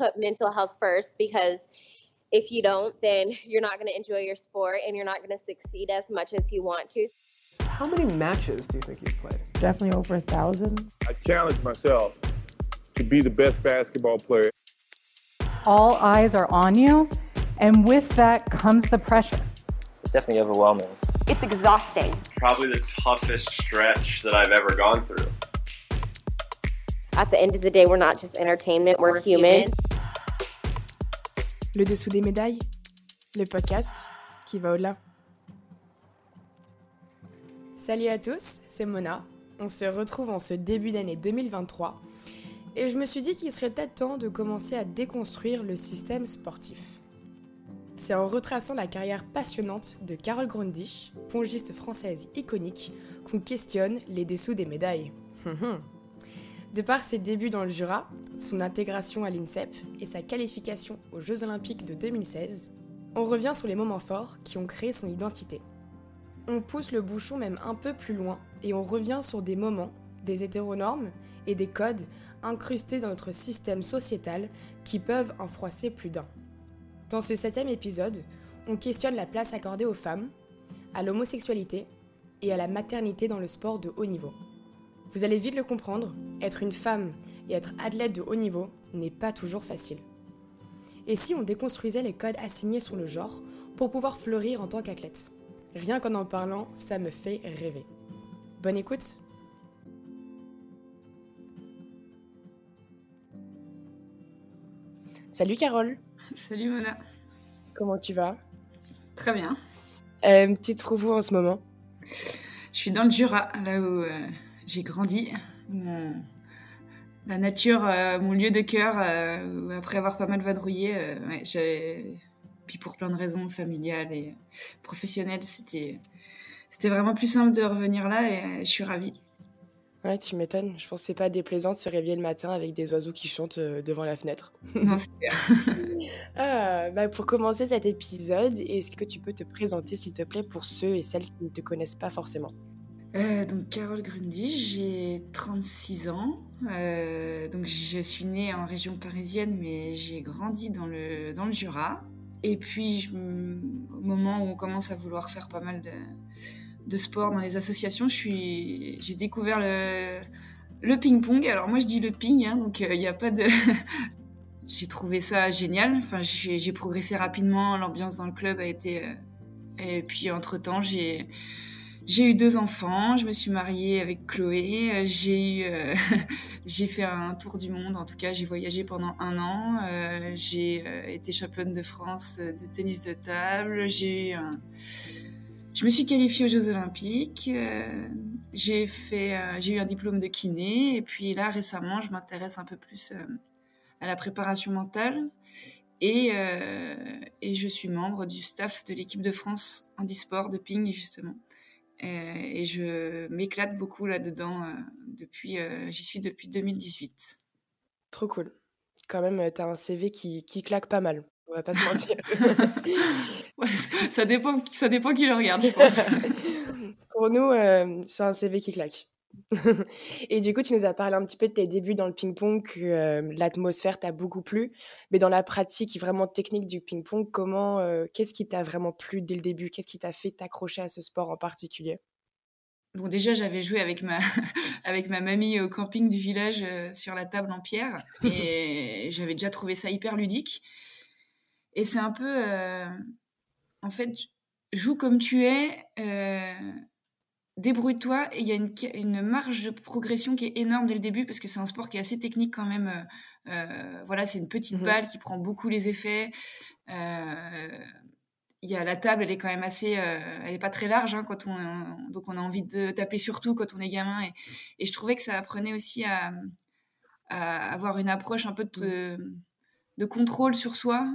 put mental health first because if you don't, then you're not going to enjoy your sport and you're not going to succeed as much as you want to. How many matches do you think you've played? Definitely over a thousand. I challenge myself to be the best basketball player. All eyes are on you, and with that comes the pressure. It's definitely overwhelming. It's exhausting. Probably the toughest stretch that I've ever gone through. At the end of the day, we're not just entertainment, we're, we're human. Le dessous des médailles, le podcast qui va au-delà. Salut à tous, c'est Mona. On se retrouve en ce début d'année 2023 et je me suis dit qu'il serait peut-être temps de commencer à déconstruire le système sportif. C'est en retraçant la carrière passionnante de Carole Grundich, pongiste française iconique, qu'on questionne les dessous des médailles. De par ses débuts dans le Jura, son intégration à l'INSEP et sa qualification aux Jeux Olympiques de 2016, on revient sur les moments forts qui ont créé son identité. On pousse le bouchon même un peu plus loin et on revient sur des moments, des hétéronormes et des codes incrustés dans notre système sociétal qui peuvent en froisser plus d'un. Dans ce septième épisode, on questionne la place accordée aux femmes, à l'homosexualité et à la maternité dans le sport de haut niveau. Vous allez vite le comprendre, être une femme et être athlète de haut niveau n'est pas toujours facile. Et si on déconstruisait les codes assignés sur le genre pour pouvoir fleurir en tant qu'athlète? Rien qu'en en parlant, ça me fait rêver. Bonne écoute Salut Carole Salut Mona Comment tu vas? Très bien. Euh, tu te trouves où en ce moment Je suis dans le Jura, là où euh, j'ai grandi. La nature, euh, mon lieu de cœur, euh, après avoir pas mal vadrouillé, ouais, puis pour plein de raisons familiales et professionnelles, c'était c'était vraiment plus simple de revenir là et je suis ravie. Ouais, tu m'étonnes. Je pense que c'est pas déplaisant de se réveiller le matin avec des oiseaux qui chantent devant la fenêtre. Non, c'est bah pour commencer cet épisode, est-ce que tu peux te présenter, s'il te plaît, pour ceux et celles qui ne te connaissent pas forcément? Euh, donc Carole Grundy, j'ai 36 ans. Euh, donc je suis née en région parisienne, mais j'ai grandi dans le, dans le Jura. Et puis au moment où on commence à vouloir faire pas mal de, de sport dans les associations, j'ai découvert le, le ping-pong. Alors moi je dis le ping, hein, donc il n'y a pas de... j'ai trouvé ça génial. Enfin, j'ai progressé rapidement. L'ambiance dans le club a été... Euh, et puis entre-temps, j'ai j'ai eu deux enfants, je me suis mariée avec Chloé, j'ai euh, j'ai fait un tour du monde, en tout cas j'ai voyagé pendant un an, euh, j'ai euh, été championne de France de tennis de table, j'ai je me suis qualifiée aux Jeux Olympiques, j'ai eu un diplôme de kiné et puis là récemment je m'intéresse un peu plus à la préparation mentale et, et je suis membre du staff de l'équipe de France handisport de ping justement. Euh, et je m'éclate beaucoup là-dedans euh, depuis, euh, j'y suis depuis 2018. Trop cool. Quand même, tu as un CV qui, qui claque pas mal. On va pas se mentir. ça, dépend, ça dépend qui le regarde, je pense. Pour nous, c'est un CV qui claque. Et du coup, tu nous as parlé un petit peu de tes débuts dans le ping-pong, que euh, l'atmosphère t'a beaucoup plu. Mais dans la pratique vraiment technique du ping-pong, comment, euh, qu'est-ce qui t'a vraiment plu dès le début? Qu'est-ce qui t'a fait t'accrocher à ce sport en particulier? Bon, déjà, j'avais joué avec ma, avec ma mamie au camping du village euh, sur la table en pierre. Et j'avais déjà trouvé ça hyper ludique. Et c'est un peu. en fait, joue comme tu es débrouille-toi et il y a une, marge de progression qui est énorme dès le début parce que c'est un sport qui est assez technique quand même. Euh, euh, voilà, c'est une petite mmh balle qui prend beaucoup les effets. Euh, il y a la table, elle est quand même assez, elle est pas très large hein, quand on, donc on a envie de taper surtout quand on est gamin et, et je trouvais que ça apprenait aussi à, avoir une approche un peu de, de contrôle sur soi.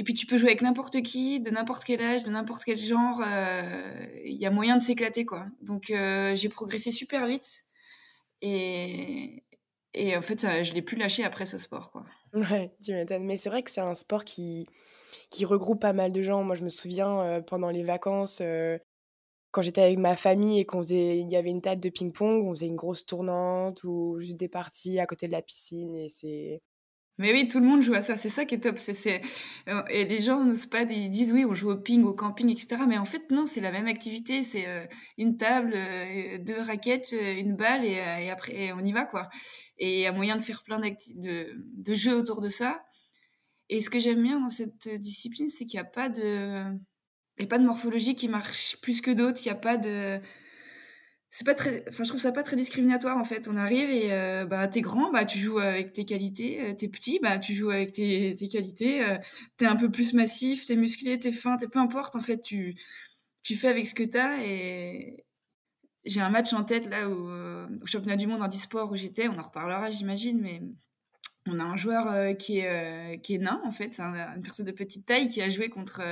Et puis tu peux jouer avec n'importe qui, de n'importe quel âge, de n'importe quel genre. Euh, il y a moyen de s'éclater, quoi. Donc euh, j'ai progressé super vite. Et, et en fait, je l'ai plus lâché après ce sport, quoi. Ouais, tu m'étonnes. Mais c'est vrai que c'est un sport qui, qui regroupe pas mal de gens. Moi, je me souviens, euh, pendant les vacances, quand j'étais avec ma famille et qu'on faisait, il y avait une table de ping-pong, on faisait une grosse tournante ou juste des parties à côté de la piscine. Et c'est Mais oui, tout le monde joue à ça. C'est ça qui est top. Euh, Et les gens n'osent pas, ils disent oui, on joue au ping, au camping, etc. Mais en fait, non, c'est la même activité. C'est euh, une table, euh, deux raquettes, une balle et, après, on y va, quoi. Et il y a moyen de faire plein de, jeux autour de ça. Et ce que j'aime bien dans cette discipline, c'est qu'il n'y a de, a pas de morphologie qui marche plus que d'autres. Il n'y a pas de, c'est pas très enfin je trouve ça pas très discriminatoire en fait. On arrive et euh, bah t'es grand bah tu joues avec tes qualités euh, t'es petit bah tu joues avec tes, tes qualités euh, t'es un peu plus massif t'es musclé t'es fin t'es peu importe en fait tu tu fais avec ce que t'as et j'ai un match en tête là où, au championnat du monde en e-sport où j'étais. On en reparlera j'imagine mais on a un joueur qui est qui est nain en fait. C'est une personne de petite taille qui a joué contre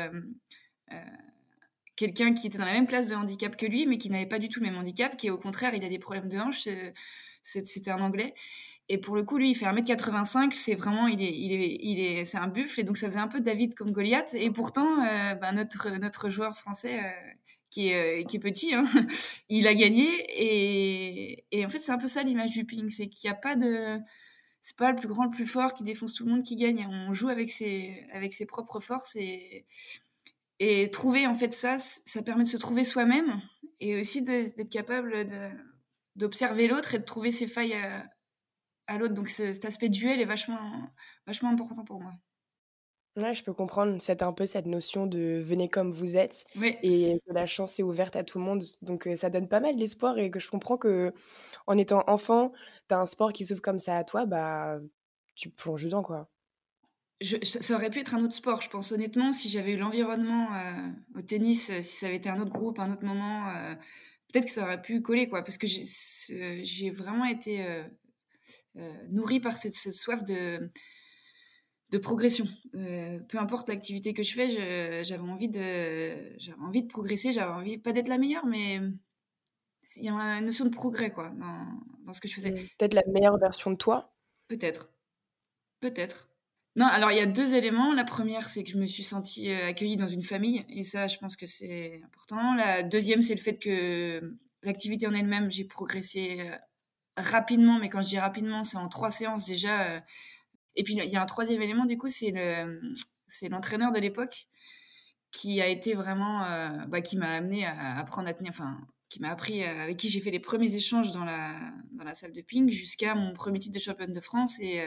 quelqu'un qui était dans la même classe de handicap que lui, mais qui n'avait pas du tout le même handicap, qui au contraire, il a des problèmes de hanche. C'était un anglais. Et pour le coup, lui, il fait 1m85, c'est vraiment, il est, il est, il est, c'est un buffle, et donc ça faisait un peu David comme Goliath. Et pourtant, euh, bah, notre, notre joueur français, euh, qui, est, euh, qui est petit, hein, il a gagné. Et, en fait, c'est un peu ça l'image du ping, c'est qu'il n'y a pas de, c'est pas le plus grand, le plus fort qui défonce tout le monde qui gagne. On joue avec ses, avec ses propres forces et trouver en fait ça, ça permet de se trouver soi-même et aussi d'être capable d'observer l'autre et de trouver ses failles à, l'autre. Donc cet aspect duel est vachement, vachement important pour moi. Ouais, je peux comprendre. C'est un peu cette notion de venez comme vous êtes et que la chance est ouverte à tout le monde. Donc euh, ça donne pas mal d'espoir et que je comprends que en étant enfant, tu as un sport qui s'ouvre comme ça à toi, bah tu plonges dedans quoi ça aurait pu être un autre sport, je pense honnêtement. Si j'avais eu l'environnement euh, au tennis, euh, si ça avait été un autre groupe, un autre moment, euh, peut-être que ça aurait pu coller, quoi. Parce que j'ai vraiment été nourrie par cette, soif de, de progression. peu importe l'activité que je fais, j'avais envie de, j'avais envie de progresser. J'avais envie, pas d'être la meilleure, mais il y a une notion de progrès, quoi, dans, dans ce que je faisais. Peut-être la meilleure version de toi. Peut-être, peut-être. Non, alors il y a deux éléments. La première, c'est que je me suis sentie euh, accueillie dans une famille, et ça, je pense que c'est important. La deuxième, c'est le fait que l'activité en elle-même, j'ai progressé euh, rapidement, mais quand je dis rapidement, c'est en trois séances déjà. Euh. Et puis il y a un troisième élément, du coup, c'est le, l'entraîneur de l'époque qui a été vraiment, bah, qui m'a amené à apprendre à tenir, enfin, qui m'a appris, avec qui j'ai fait les premiers échanges dans la, dans la salle de ping jusqu'à mon premier titre de championne de France et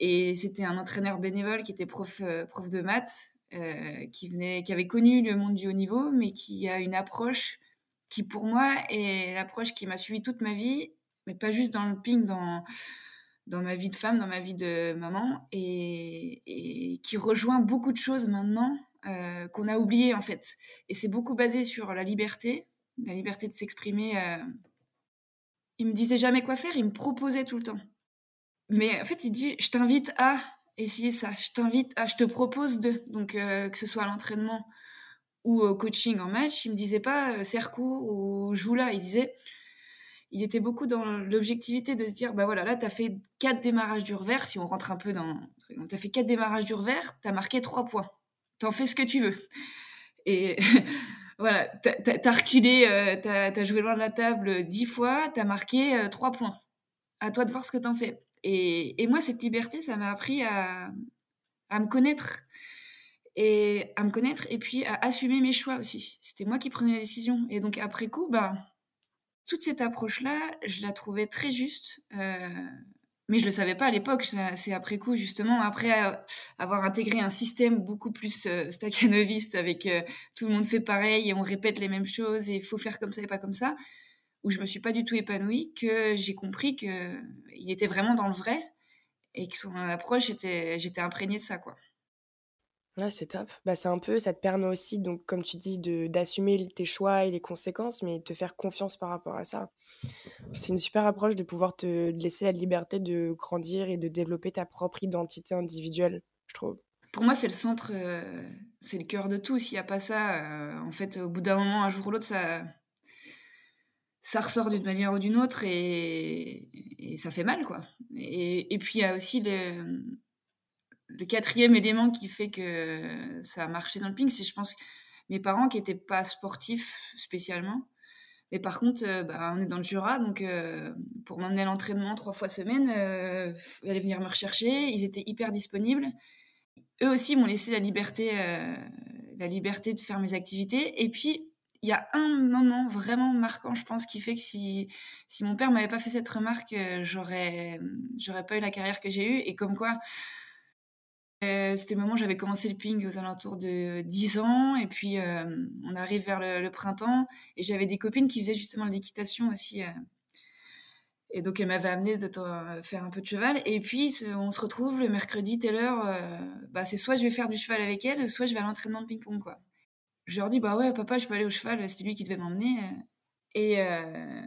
et c'était un entraîneur bénévole qui était prof, euh, de maths, euh, qui, venait, qui avait connu le monde du haut niveau, mais qui a une approche qui, pour moi, est l'approche qui m'a suivi toute ma vie, mais pas juste dans le ping, dans, ma vie de femme, dans ma vie de maman, et, qui rejoint beaucoup de choses maintenant euh, qu'on a oubliées, en fait. Et c'est beaucoup basé sur la liberté, la liberté de s'exprimer. Il me disait jamais quoi faire, il me proposait tout le temps. Mais en fait, il dit Je t'invite à essayer ça, je t'invite à, je te propose de. Donc, euh, que ce soit à l'entraînement ou au coaching en match, il me disait pas euh, serre court ou joue là. Il disait il était beaucoup dans l'objectivité de se dire bah voilà, là, tu as fait quatre démarrages du revers. Si on rentre un peu dans. Tu as fait quatre démarrages du revers, tu as marqué trois points. T'en fais ce que tu veux. Et. voilà, t'as as reculé, euh, t'as as joué loin de la table dix fois, t'as marqué trois points. À toi de voir ce que t'en fais. Et, moi, cette liberté, ça m'a appris à, me connaître et à me connaître et puis à assumer mes choix aussi. C'était moi qui prenais les décisions. Et donc après coup, bah, toute cette approche-là, je la trouvais très juste. Euh, mais je le savais pas à l'époque. C'est après coup, justement, après avoir intégré un système beaucoup plus euh, avec euh, tout le monde fait pareil et on répète les mêmes choses et il faut faire comme ça et pas comme ça où je me suis pas du tout épanouie, que j'ai compris que il était vraiment dans le vrai et que son approche était, j'étais imprégnée de ça, quoi. Ouais, c'est top. Bah, c'est un peu, ça te permet aussi, donc, comme tu dis, de, d'assumer tes choix et les conséquences, mais de te faire confiance par rapport à ça. C'est une super approche de pouvoir te laisser la liberté de grandir et de développer ta propre identité individuelle, je trouve. Pour moi, c'est le centre, euh, c'est le cœur de tout. S'il n'y a pas ça, euh, en fait, au bout d'un moment, un jour ou l'autre, ça, ça ressort d'une manière ou d'une autre et, ça fait mal, quoi. Et, puis, il y a aussi le, quatrième élément qui fait que ça a marché dans le ping, c'est, je pense, mes parents qui n'étaient pas sportifs spécialement, Mais par contre, bah, on est dans le Jura, donc pour m'emmener à l'entraînement trois fois semaine, ils allaient venir me rechercher. Ils étaient hyper disponibles. Eux aussi m'ont laissé la liberté, la liberté de faire mes activités. Et puis, il y a un moment vraiment marquant, je pense, qui fait que si, si mon père m'avait pas fait cette remarque, euh, j'aurais, j'aurais pas eu la carrière que j'ai eue. Et comme quoi, euh, c'était le moment où j'avais commencé le ping aux alentours de 10 ans. Et puis, euh, on arrive vers le, printemps. Et j'avais des copines qui faisaient justement l'équitation aussi. et donc, elle m'avait amené de faire un peu de cheval. Et puis, on se retrouve le mercredi, telle heure. bah, c'est soit je vais faire du cheval avec elle, soit je vais à l'entraînement de ping-pong, quoi je leur dis bah ouais papa je peux aller au cheval c'était lui qui devait m'emmener. Et euh,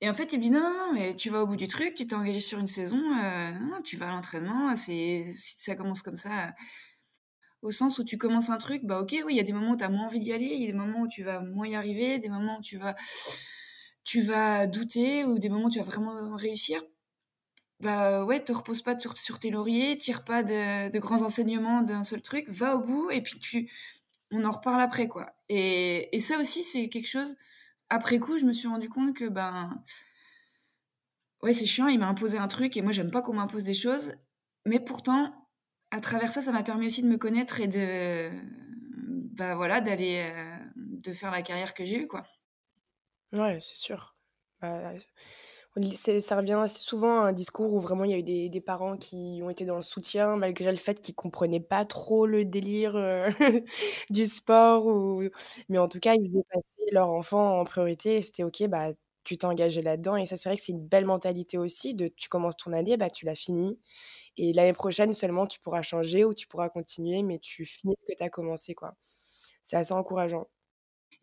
et en fait il me dit non, mais tu vas au bout du truc tu t'es engagé sur une saison euh, non, tu vas à l'entraînement c'est ça commence comme ça au sens où tu commences un truc bah ok oui il y a des moments où tu as moins envie d'y aller il y a des moments où tu vas moins y arriver des moments où tu vas tu vas douter ou des moments où tu vas vraiment réussir. Bah ouais, te repose pas sur, sur tes lauriers, tire pas de, de grands enseignements d'un seul truc, va au bout et puis tu, on en reparle après, quoi. Et, et ça aussi, c'est quelque chose. Après coup, je me suis rendu compte que, ben. Ouais, c'est chiant, il m'a imposé un truc et moi, j'aime pas qu'on m'impose des choses. Mais pourtant, à travers ça, ça m'a permis aussi de me connaître et de. Bah voilà, d'aller. Euh, de faire la carrière que j'ai eue, quoi. Ouais, c'est sûr. Bah, ça revient assez souvent à un discours où vraiment il y a eu des, des parents qui ont été dans le soutien malgré le fait qu'ils comprenaient pas trop le délire euh, du sport. Ou... Mais en tout cas, ils faisaient passer leur enfant en priorité et c'était OK, bah, tu t'es engagé là-dedans. Et ça, c'est vrai que c'est une belle mentalité aussi de tu commences ton année, bah, tu l'as fini. Et l'année prochaine seulement, tu pourras changer ou tu pourras continuer, mais tu finis ce que tu as commencé. quoi. C'est assez encourageant.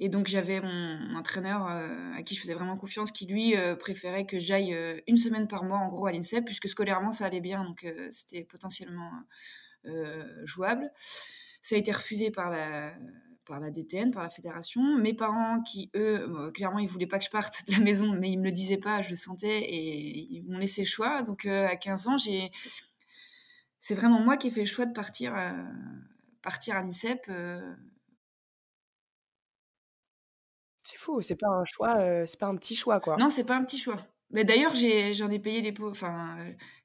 Et donc j'avais mon entraîneur euh, à qui je faisais vraiment confiance, qui lui euh, préférait que j'aille euh, une semaine par mois en gros à l'INSEP, puisque scolairement ça allait bien, donc c'était potentiellement jouable. Ça a été refusé par la, par la DTN, par la fédération. Mes parents, qui eux, clairement, ils voulaient pas que je parte de la maison, mais ils me le disaient pas, je le sentais, et ils m'ont laissé le choix. Donc à 15 ans, c'est vraiment moi qui ai fait le choix de partir, partir à l'INSEP C'est fou, c'est pas un choix, c'est pas un petit choix, quoi. Non, c'est pas un petit choix. Mais d'ailleurs, j'en ai payé les pots enfin,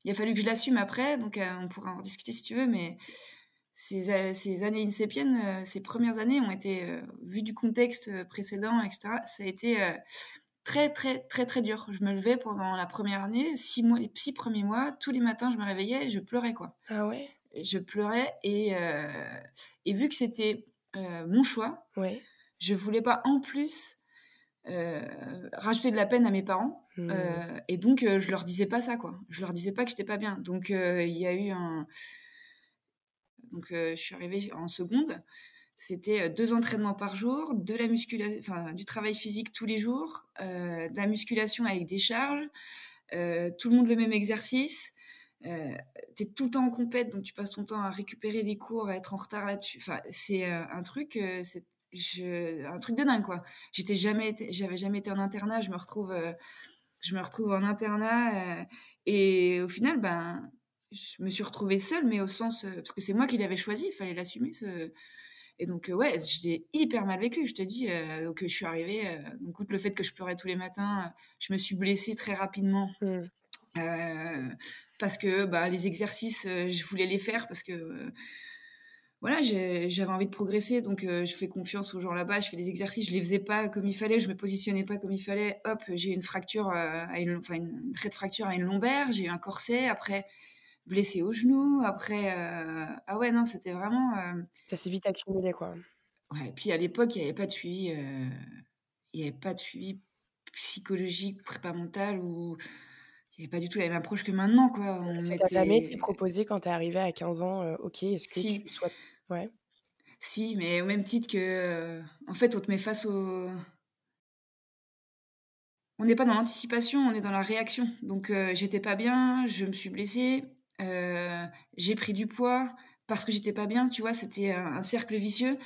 il a fallu que je l'assume après, donc on pourra en discuter si tu veux, mais ces ces années insépiennes, ces premières années ont été, vu du contexte, précédent et ça a été, très, très, très, très dur. Je me levais pendant la première année, six mois les six premiers mois, tous les matins, je me réveillais et je pleurais, quoi. Ah ouais? Je pleurais et et vu que c'était, mon choix Ouais je voulais pas en plus rajouter de la peine à mes parents. Mmh. Euh, et donc, euh, je leur disais pas ça, quoi. Je leur disais pas que j'étais pas bien. Donc, il y a eu un. Donc, je suis arrivée en seconde. C'était deux entraînements par jour, de la musculation, enfin, du travail physique tous les jours, de la musculation avec des charges, tout le monde le même exercice. Euh, tu es tout le temps en compète, donc tu passes ton temps à récupérer les cours, à être en retard là-dessus. Enfin, c'est un truc, je, un truc de dingue quoi. J'étais jamais, j'avais jamais été en internat. Je me retrouve, euh, je me retrouve en internat euh, et au final, ben, je me suis retrouvée seule, mais au sens euh, parce que c'est moi qui l'avais choisi, il fallait l'assumer. Ce... Et donc ouais, j'ai hyper mal vécu. Je te dis, donc je suis arrivée. donc outre le fait que je pleurais tous les matins, je me suis blessée très rapidement. Mmh. parce que bah, les exercices, je voulais les faire parce que voilà, j'avais envie de progresser, donc euh, je fais confiance aux gens là-bas. Je fais des exercices, je les faisais pas comme il fallait, je me positionnais pas comme il fallait. Hop, j'ai une fracture, euh, à une, enfin une de fracture à une lombaire, j'ai eu un corset, après blessé au genou, après euh, ah ouais non, c'était vraiment. Ça s'est vite accumulé quoi. Ouais, et puis à l'époque il n'y avait pas de suivi, il y avait pas de suivi psychologique, prépa mental ou il n'y avait pas du tout la même approche que maintenant. Quoi. On ça t'a jamais été proposé quand tu es arrivé à 15 ans, ok, est-ce que si. tu souhaites Ouais. Si, mais au même titre que. Euh, en fait, on te met face au. On n'est pas dans l'anticipation, on est dans la réaction. Donc, euh, j'étais pas bien, je me suis blessée, euh, j'ai pris du poids parce que j'étais pas bien, tu vois, c'était un, cercle vicieux.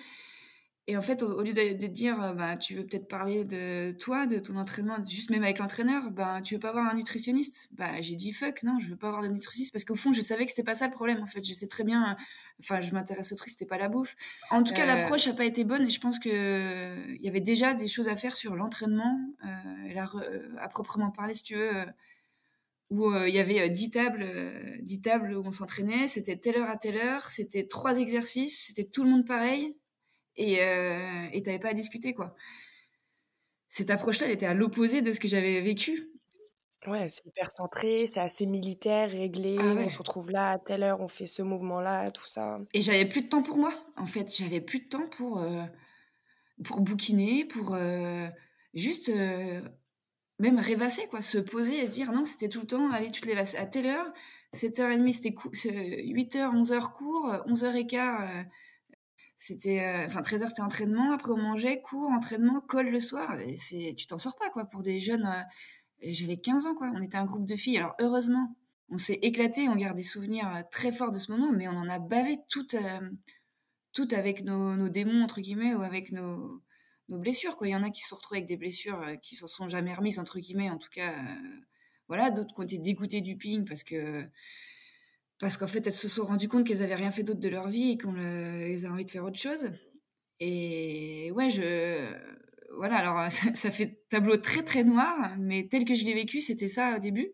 Et en fait, au, lieu de, de dire, euh, bah, tu veux peut-être parler de toi, de ton entraînement, juste même avec l'entraîneur, bah, tu veux pas avoir un nutritionniste? Bah, j'ai dit fuck, non, je veux pas avoir de nutritionniste parce qu'au fond, je savais que c'était pas ça le problème. En fait, je sais très bien. Enfin, je m'intéresse au truc, c'était pas la bouffe. En tout cas, euh. l'approche a pas été bonne et je pense que il y avait déjà des choses à faire sur l'entraînement, euh, à proprement parler, si tu veux où il y avait 10 tables, 10 tables où on s'entraînait, c'était telle heure à telle heure, c'était trois exercices, c'était tout le monde pareil, et euh, tu n'avais pas à discuter, quoi. Cette approche-là, elle était à l'opposé de ce que j'avais vécu. Ouais, c'est hyper centré, c'est assez militaire, réglé. Ah on se retrouve là à telle heure, on fait ce mouvement-là, tout ça. Et j'avais plus de temps pour moi, en fait. J'avais plus de temps pour, euh, pour bouquiner, pour euh, juste même rêvasser, quoi. Se poser et se dire non, c'était tout le temps, allez, tu te lèves à telle heure, 7h30, c'était 8h, 11h cours, 11h15 c'était euh, enfin 13h c'était entraînement après on mangeait cours entraînement colle le soir. Et c'est tu t'en sors pas quoi pour des jeunes euh, j'avais 15 ans quoi. On était un groupe de filles. Alors heureusement on s'est éclaté on garde des souvenirs euh, très forts de ce moment mais on en a bavé toutes toutes avec nos, démons entre guillemets ou avec nos, nos blessures quoi. Il y en a qui se retrouvés avec des blessures qui s'en sont jamais remises entre guillemets en tout cas voilà. D'autres qui ont été dégoûtés du ping parce que parce qu'en fait, elles se sont rendues compte qu'elles n'avaient rien fait d'autre de leur vie et qu'on les a envie de faire autre chose. Et ouais, je. Voilà, alors ça, fait tableau très très noir, mais tel que je l'ai vécu, c'était ça au début.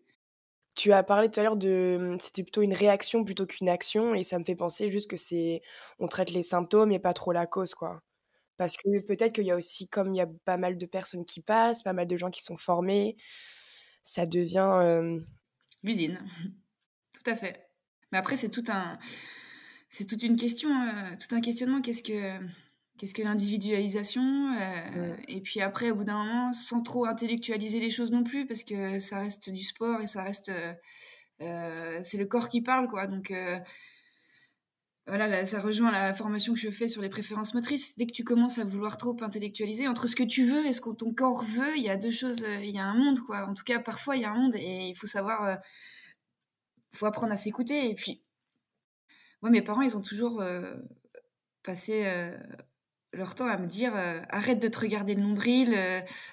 Tu as parlé tout à l'heure de. C'était plutôt une réaction plutôt qu'une action, et ça me fait penser juste que c'est. On traite les symptômes et pas trop la cause, quoi. Parce que peut-être qu'il y a aussi, comme il y a pas mal de personnes qui passent, pas mal de gens qui sont formés, ça devient. Euh, L'usine. Tout à fait. Mais après, c'est tout un, c'est toute une question, euh, tout un questionnement. Qu'est-ce que, qu'est-ce que l'individualisation euh, Et puis après, au bout d'un moment, sans trop intellectualiser les choses non plus, parce que ça reste du sport et ça reste, euh, c'est le corps qui parle, quoi. Donc voilà, ça rejoint la formation que je fais sur les préférences motrices. Dès que tu commences à vouloir trop intellectualiser, entre ce que tu veux et ce que ton corps veut, il y a deux choses, il y a un monde, quoi. En tout cas, parfois, il y a un monde et il faut savoir faut apprendre à s'écouter. Et puis, moi, mes parents, ils ont toujours euh, passé euh, leur temps à me dire euh, arrête de te regarder le nombril,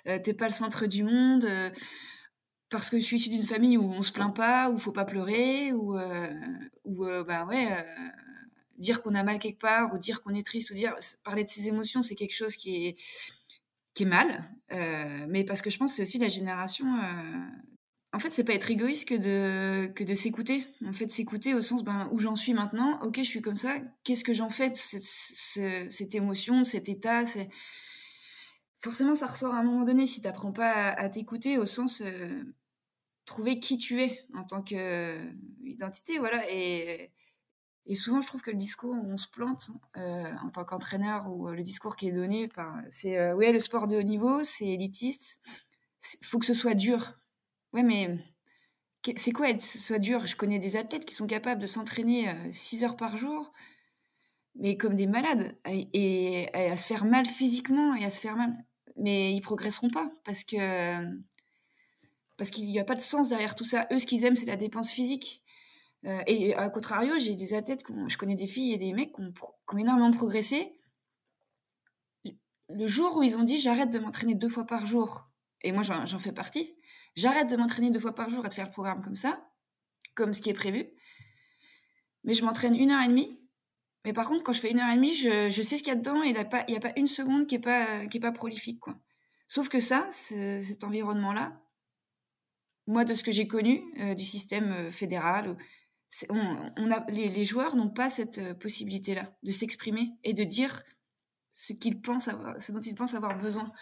t'es pas le centre du monde. parce que je suis issue d'une famille où on se plaint pas, où faut pas pleurer, où, où bah ouais, dire qu'on a mal quelque part, ou dire qu'on est triste, ou dire parler de ses émotions, c'est quelque chose qui est qui est mal, mais parce que je pense que c'est aussi la génération en fait, c'est pas être égoïste que de, s'écouter. En fait, s'écouter au sens ben, où j'en suis maintenant, ok, je suis comme ça, qu'est-ce que j'en fais de cette, émotion, cet état? Forcément, ça ressort à un moment donné si tu n'apprends pas à, t'écouter au sens euh, trouver qui tu es en tant qu'identité. voilà. Et, souvent, je trouve que le discours où on se plante euh, en tant qu'entraîneur ou le discours qui est donné, par, c'est euh, ouais, le sport de haut niveau, c'est élitiste, il faut que ce soit dur Ouais, mais c'est quoi être soit dur? Je connais des athlètes qui sont capables de s'entraîner 6 euh, heures par jour, mais comme des malades, et, à se faire mal physiquement et à se faire mal. Mais ils progresseront pas parce que parce qu'il n'y a pas de sens derrière tout ça. Eux, ce qu'ils aiment, c'est la dépense physique. Euh, et à contrario, j'ai des athlètes, je connais des filles et des mecs qui ont, qui ont énormément progressé. Le jour où ils ont dit j'arrête de m'entraîner deux fois par jour, et moi j'en fais partie, J'arrête de m'entraîner deux fois par jour et de faire le programme comme ça, comme ce qui est prévu. Mais je m'entraîne une heure et demie. Mais par contre, quand je fais une heure et demie, je, sais ce qu'il y a dedans et il n'y a, pas, une seconde qui n'est pas, prolifique. Quoi. Sauf que ça, cet environnement-là, moi, de ce que j'ai connu euh, du système euh, fédéral, les, joueurs n'ont pas cette euh, possibilité-là de s'exprimer et de dire ce, qu'ils pensent ce dont ils pensent avoir besoin.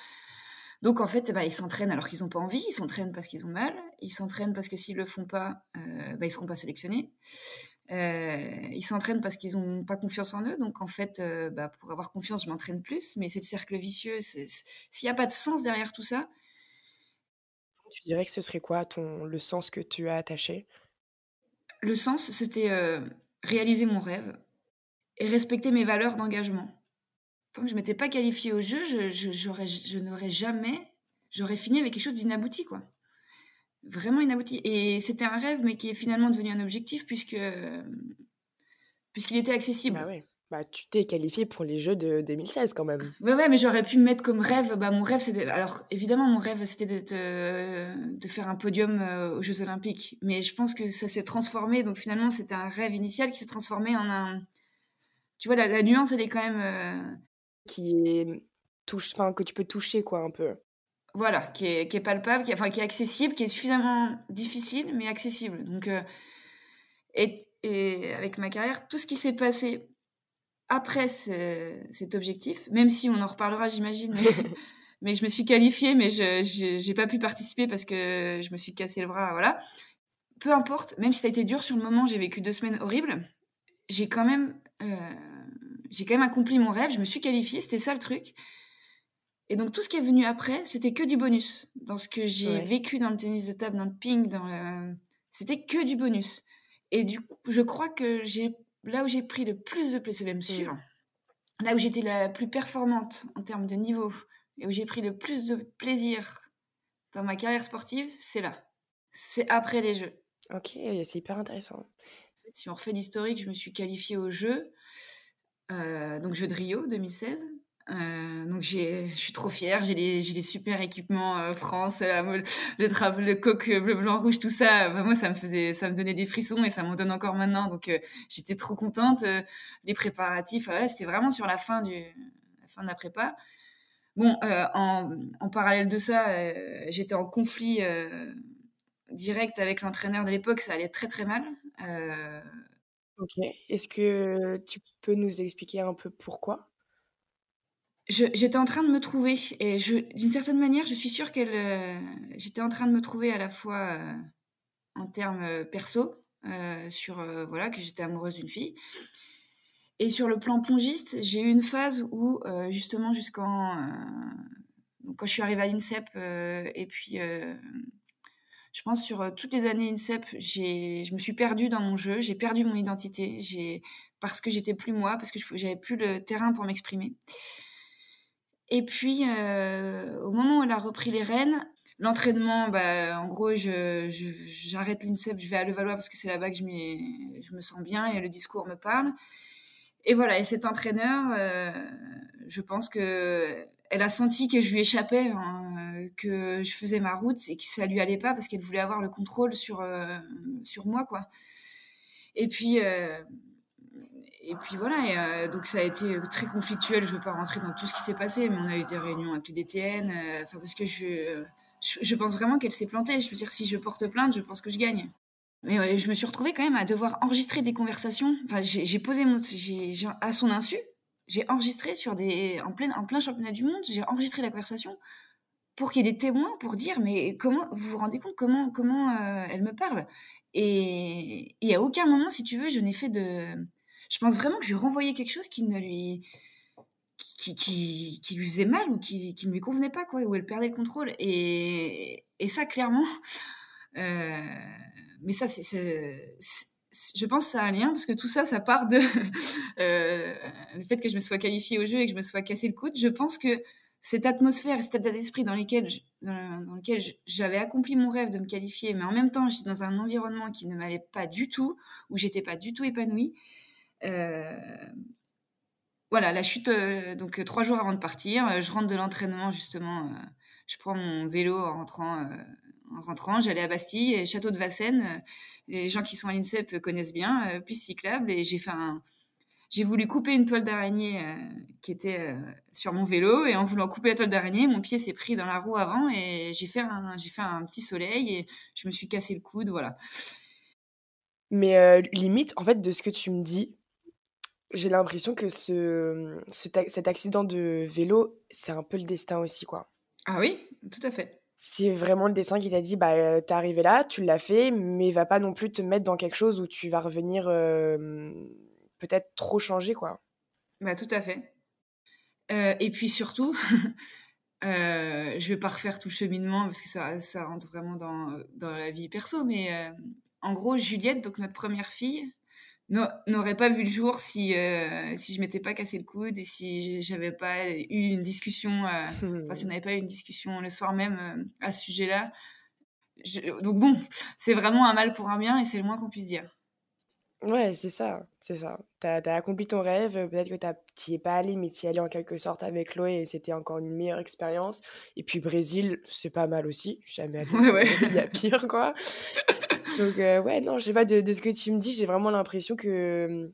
Donc en fait, bah, ils s'entraînent alors qu'ils n'ont pas envie, ils s'entraînent parce qu'ils ont mal, ils s'entraînent parce que s'ils le font pas, euh, bah, ils seront pas sélectionnés. Euh, ils s'entraînent parce qu'ils n'ont pas confiance en eux. Donc en fait, euh, bah, pour avoir confiance, je m'entraîne plus. Mais c'est le cercle vicieux. S'il n'y a pas de sens derrière tout ça. Tu dirais que ce serait quoi ton, le sens que tu as attaché? Le sens, c'était réaliser mon rêve et respecter mes valeurs d'engagement tant que je m'étais pas qualifiée au jeu, je, je, n'aurais jamais, j'aurais fini avec quelque chose d'inabouti, quoi. Vraiment inabouti. Et c'était un rêve, mais qui est finalement devenu un objectif puisque puisqu'il était accessible. Bah bah, tu t'es qualifié pour les Jeux de 2016 quand même. Ouais, ouais, mais j'aurais pu me mettre comme rêve. Bah, mon rêve, c'était. Alors, évidemment, mon rêve, c'était de, de faire un podium aux Jeux Olympiques. Mais je pense que ça s'est transformé. Donc, finalement, c'était un rêve initial qui s'est transformé en un. Tu vois, la, la nuance, elle est quand même. Qui est. Touche... Enfin, que tu peux toucher, quoi, un peu. Voilà, qui est, qui est palpable, qui est, enfin, qui est accessible, qui est suffisamment difficile, mais accessible. Donc. Et, et avec ma carrière, tout ce qui s'est passé après cet objectif, même si on en reparlera, j'imagine. Mais, je me suis qualifiée, mais je n'ai pas pu participer parce que je me suis cassé le bras. Voilà. Peu importe, même si ça a été dur sur le moment, j'ai vécu deux semaines horribles. J'ai quand même, euh, j'ai quand même accompli mon rêve. Je me suis qualifiée, c'était ça le truc. Et donc tout ce qui est venu après, c'était que du bonus. Dans ce que j'ai vécu dans le tennis de table, dans le ping, dans le... c'était que du bonus. Et du coup, je crois que j'ai là où j'ai pris le plus de plaisir, c'est même sûr, là où j'étais la plus performante en termes de niveau et où j'ai pris le plus de plaisir dans ma carrière sportive, c'est là. C'est après les Jeux. Ok, c'est hyper intéressant. Si on refait l'historique, je me suis qualifiée aux Jeux, donc Jeux de Rio 2016. Euh, donc je suis trop fière, j'ai des, des super équipements euh, France, euh, le, drapeau, le coq bleu, blanc, rouge, tout ça. Bah, moi, ça me faisait, ça me donnait des frissons et ça m'en donne encore maintenant. Donc j'étais trop contente. les préparatifs, c'était vraiment sur la fin du, la fin de la prépa. Bon, en, en, parallèle de ça, j'étais en conflit direct avec l'entraîneur de l'époque. Ça allait très très mal. Ok. Est-ce que tu peux nous expliquer un peu pourquoi? J'étais en train de me trouver et d'une certaine manière, je suis sûre qu'elle, euh, j'étais en train de me trouver à la fois euh, en termes euh, perso, sur voilà que j'étais amoureuse d'une fille, et sur le plan pongiste, j'ai eu une phase où justement jusqu'en quand je suis arrivée à l'INSEP et puis je pense sur toutes les années INSEP, j'ai, je me suis perdue dans mon jeu, j'ai perdu mon identité, j'ai parce que j'étais plus moi, parce que j'avais plus le terrain pour m'exprimer. Et puis, euh, au moment où elle a repris les rênes, l'entraînement, bah, en gros, j'arrête je, l'INSEP, je vais à Levallois parce que c'est là-bas que je, je, me sens bien et le discours me parle. Et voilà, et cet entraîneur, euh, je pense que elle a senti que je lui échappais, hein, que je faisais ma route et que ça lui allait pas parce qu'elle voulait avoir le contrôle sur, euh, sur moi, quoi. Et puis, et puis voilà, et, euh, donc ça a été très conflictuel. Je ne veux pas rentrer dans tout ce qui s'est passé, mais on a eu des réunions avec le DTN. Euh, parce que je, je, pense vraiment qu'elle s'est plantée. Je veux dire, si je porte plainte, je pense que je gagne. Mais je me suis retrouvée quand même à devoir enregistrer des conversations. Enfin, j'ai posé mon, à son insu, j'ai enregistré sur des, en plein, en plein championnat du monde, j'ai enregistré la conversation pour qu'il y ait des témoins pour dire, mais comment vous vous rendez compte comment comment euh, elle me parle? Et, et à aucun moment, si tu veux, je n'ai fait de je pense vraiment que je renvoyais quelque chose qui ne lui qui, qui lui faisait mal ou qui, qui, ne lui convenait pas quoi où elle perdait le contrôle. Et, et ça clairement euh, mais ça c'est je pense que ça a un lien parce que tout ça ça part de euh, le fait que je me sois qualifiée au jeu et que je me sois cassé le coude je pense que cette atmosphère et cet état d'esprit dans, lequel dans, lequel j'avais accompli mon rêve de me qualifier, mais en même temps, j'étais dans un environnement qui ne m'allait pas du tout, où j'étais pas du tout épanouie. Euh, voilà, la chute, euh, donc trois jours avant de partir, je rentre de l'entraînement justement, je prends mon vélo en rentrant en rentrant, j'allais à Bastille, et Château de Vincennes. Les gens qui sont à l'INSEP connaissent bien, piste cyclable, et j'ai fait un, j'ai voulu couper une toile d'araignée qui était sur mon vélo, et en voulant couper la toile d'araignée, mon pied s'est pris dans la roue avant, et j'ai fait un, j'ai fait un petit soleil, et je me suis cassé le coude, voilà. Mais limite, en fait, de ce que tu me dis, j'ai l'impression que ce, cet accident de vélo, c'est un peu le destin aussi, quoi. Ah oui, tout à fait. C'est vraiment le destin qui t'a dit, bah, t'es arrivé là, tu l'as fait, mais va pas non plus te mettre dans quelque chose où tu vas revenir peut-être trop changer, quoi. Bah, tout à fait. et puis surtout, je vais pas refaire tout le cheminement parce que ça, ça rentre vraiment dans, dans la vie perso, mais en gros, Juliette, donc notre première fille, n'aurait pas vu le jour si euh, si je m'étais pas cassé le coude et si j'avais pas eu une discussion euh, enfin si on n'avait pas eu une discussion le soir même euh, à ce sujet-là. Donc bon c'est vraiment un mal pour un bien et c'est le moins qu'on puisse dire Ouais, c'est ça, c'est ça. Tu as, accompli ton rêve, peut-être que tu n'y es pas allé, mais tu y es allé en quelque sorte avec Chloé et c'était encore une meilleure expérience. Et puis Brésil, c'est pas mal aussi. Jamais allé, ouais, ouais. il y a pire, quoi. Donc, euh, ouais, non, je sais pas, de, de, ce que tu me dis, j'ai vraiment l'impression que.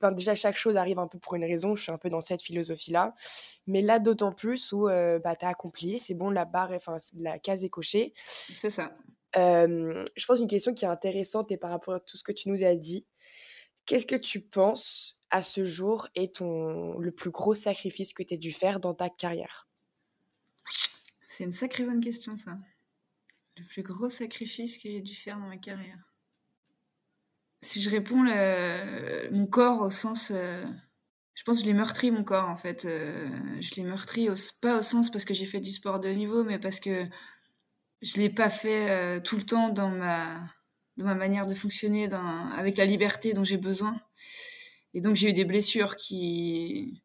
Enfin, déjà, chaque chose arrive un peu pour une raison. Je suis un peu dans cette philosophie-là. Mais là, d'autant plus où euh, bah, tu as accompli, c'est bon, la barre, enfin, la case est cochée. C'est ça je pense une question qui est intéressante et par rapport à tout ce que tu nous as dit, qu'est-ce que tu penses à ce jour est ton le plus gros sacrifice que tu as dû faire dans ta carrière? C'est une sacrée bonne question ça. Le plus gros sacrifice que j'ai dû faire dans ma carrière. Si je réponds mon corps au sens je pense que je l'ai meurtri mon corps en fait. je l'ai meurtri pas au sens parce que j'ai fait du sport de haut niveau, mais parce que je l'ai pas fait euh, tout le temps dans ma dans ma manière de fonctionner dans, avec la liberté dont j'ai besoin. Et donc j'ai eu des blessures qui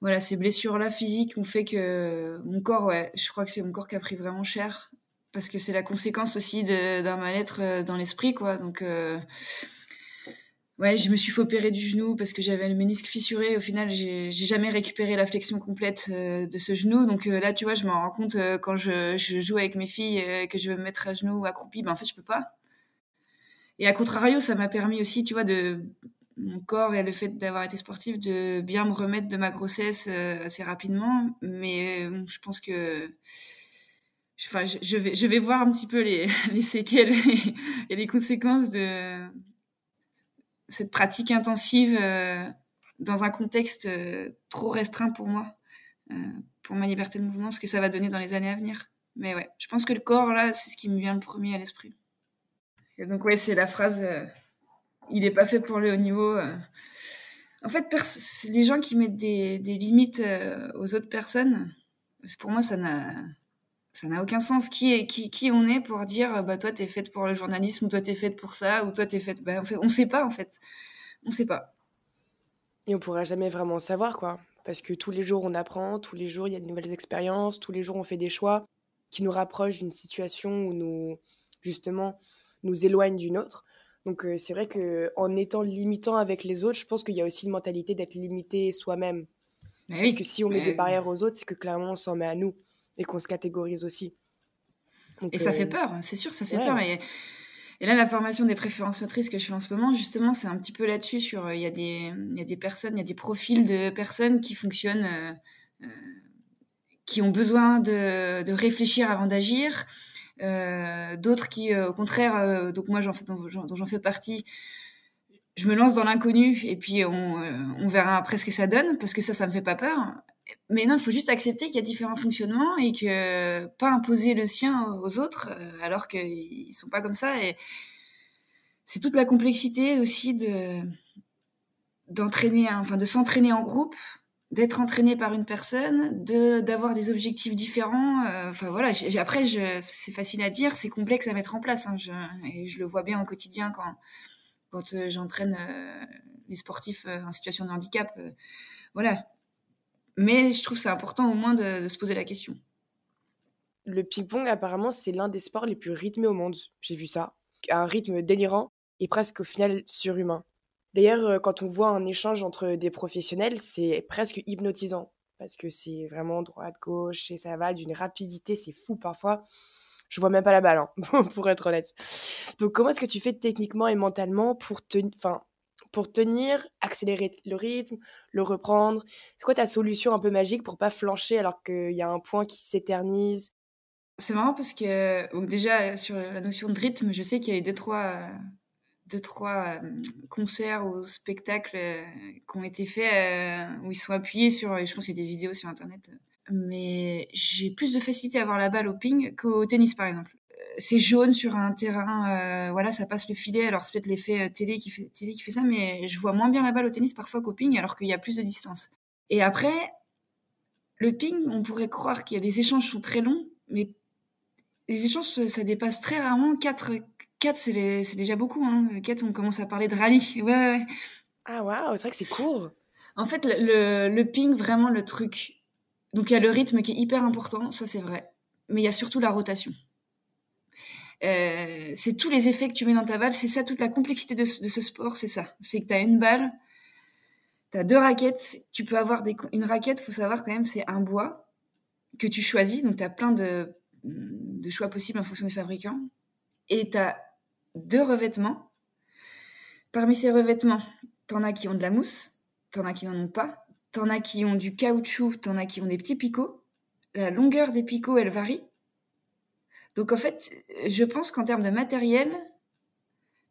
voilà ces blessures là physiques ont fait que mon corps ouais je crois que c'est mon corps qui a pris vraiment cher. Parce que c'est la conséquence aussi d'un mal-être euh, dans l'esprit quoi. Donc euh, Ouais, je me suis fait opérer du genou parce que j'avais le ménisque fissuré. Au final, j'ai jamais récupéré la flexion complète euh, de ce genou. Donc euh, là, tu vois, je me rends compte euh, quand je, je, joue avec mes filles que je veux me mettre à genoux accroupi, ben en fait, je peux pas. Et à contrario, ça m'a permis aussi, tu vois, de mon corps et le fait d'avoir été sportif, de bien me remettre de ma grossesse assez rapidement. Mais je pense que je, vais, je vais voir un petit peu les séquelles et les conséquences de cette pratique intensive euh, dans un contexte euh, trop restreint pour moi, euh, pour ma liberté de mouvement, ce que ça va donner dans les années à venir. Mais ouais, je pense que le corps, là, c'est ce qui me vient le premier à l'esprit. Et donc, ouais, c'est la phrase il n'est pas fait pour le haut niveau. En fait, les gens qui mettent des, des limites aux autres personnes, pour moi, ça n'a ça n'a aucun sens. Qui, est, qui, qui on est pour dire bah toi t'es faite pour le journalisme, ou toi t'es faite pour ça, ou toi t'es faite. Bah, en fait, on sait pas en fait. On sait pas. Et on pourra jamais vraiment savoir quoi. Parce que tous les jours on apprend, tous les jours il y a de nouvelles expériences, tous les jours on fait des choix qui nous rapprochent d'une situation où nous, justement, nous éloignent d'une autre. Donc euh, c'est vrai que en étant limitant avec les autres, je pense qu'il y a aussi une mentalité d'être limité soi-même. Parce que si on met des barrières aux autres, c'est que clairement on s'en met à nous et qu'on se catégorise aussi. et ça fait euh, peur, c'est sûr, ça fait peur. Et, et, là, la formation des préférences motrices que je fais en ce moment, justement, c'est un petit peu là-dessus. Sur, il y a des, il y a des personnes, il y a des profils de personnes qui fonctionnent, euh, euh, qui ont besoin de, de réfléchir avant d'agir. D'autres qui, au contraire, donc moi, j'en fais, dont j'en fais partie, je me lance dans l'inconnu et puis on, on, verra après ce que ça donne parce que ça, ça me fait pas peur mais non, il faut juste accepter qu'il y a différents fonctionnements et que pas imposer le sien aux autres euh, alors qu'ils sont pas comme ça. C'est toute la complexité aussi de d'entraîner, enfin de s'entraîner en groupe, d'être entraîné par une personne, d'avoir des objectifs différents. Euh, enfin voilà. après, c'est facile à dire, c'est complexe à mettre en place. Hein, et je le vois bien au quotidien quand quand euh, j'entraîne les sportifs en situation de handicap. voilà, mais je trouve c'est important au moins de, se poser la question. Le ping-pong, apparemment, c'est l'un des sports les plus rythmés au monde. J'ai vu ça. Un rythme délirant et presque au final surhumain. D'ailleurs, euh, quand on voit un échange entre des professionnels, c'est presque hypnotisant. Parce que c'est vraiment droite-gauche et ça va d'une rapidité, c'est fou parfois. Je vois même pas la balle, hein, pour être honnête. Donc, comment est-ce que tu fais techniquement et mentalement pour te, enfin, pour tenir, accélérer le rythme, le reprendre? C'est quoi ta solution un peu magique pour pas flancher alors qu'il y a un point qui s'éternise? C'est marrant parce que déjà sur la notion de rythme, je sais qu'il y a eu deux trois, deux, trois euh, concerts ou spectacles euh, qui ont été faits euh, où ils sont appuyés sur, je pense qu'il y a des vidéos sur internet. Mais j'ai plus de facilité à avoir la balle au ping qu'au tennis par exemple c'est jaune sur un terrain, euh, voilà, ça passe le filet. Alors c'est peut-être l'effet euh, télé qui fait télé qui fait ça, mais je vois moins bien la balle au tennis parfois qu'au ping, alors qu'il y a plus de distance. Et après, le ping, on pourrait croire qu'il y a des échanges sont très longs, mais les échanges ça dépasse très rarement 4 4 c'est déjà beaucoup. Hein. 4 on commence à parler de rallye. Ouais, ouais. Ah waouh, c'est vrai que c'est court. En fait, le, le ping, vraiment le truc. Donc il y a le rythme qui est hyper important, ça c'est vrai. Mais il y a surtout la rotation. Euh, c'est tous les effets que tu mets dans ta balle. C'est ça toute la complexité de, ce sport, c'est ça. C'est que tu as une balle, tu as deux raquettes. Tu peux avoir une raquette, faut savoir quand même, c'est un bois que tu choisis. Donc tu as plein de, choix possibles en fonction des fabricants. Et tu as deux revêtements. Parmi ces revêtements, tu en as qui ont de la mousse, tu en as qui n'en ont pas. Tu en as qui ont du caoutchouc, tu en as qui ont des petits picots. La longueur des picots, elle varie. Donc en fait, je pense qu'en termes de matériel,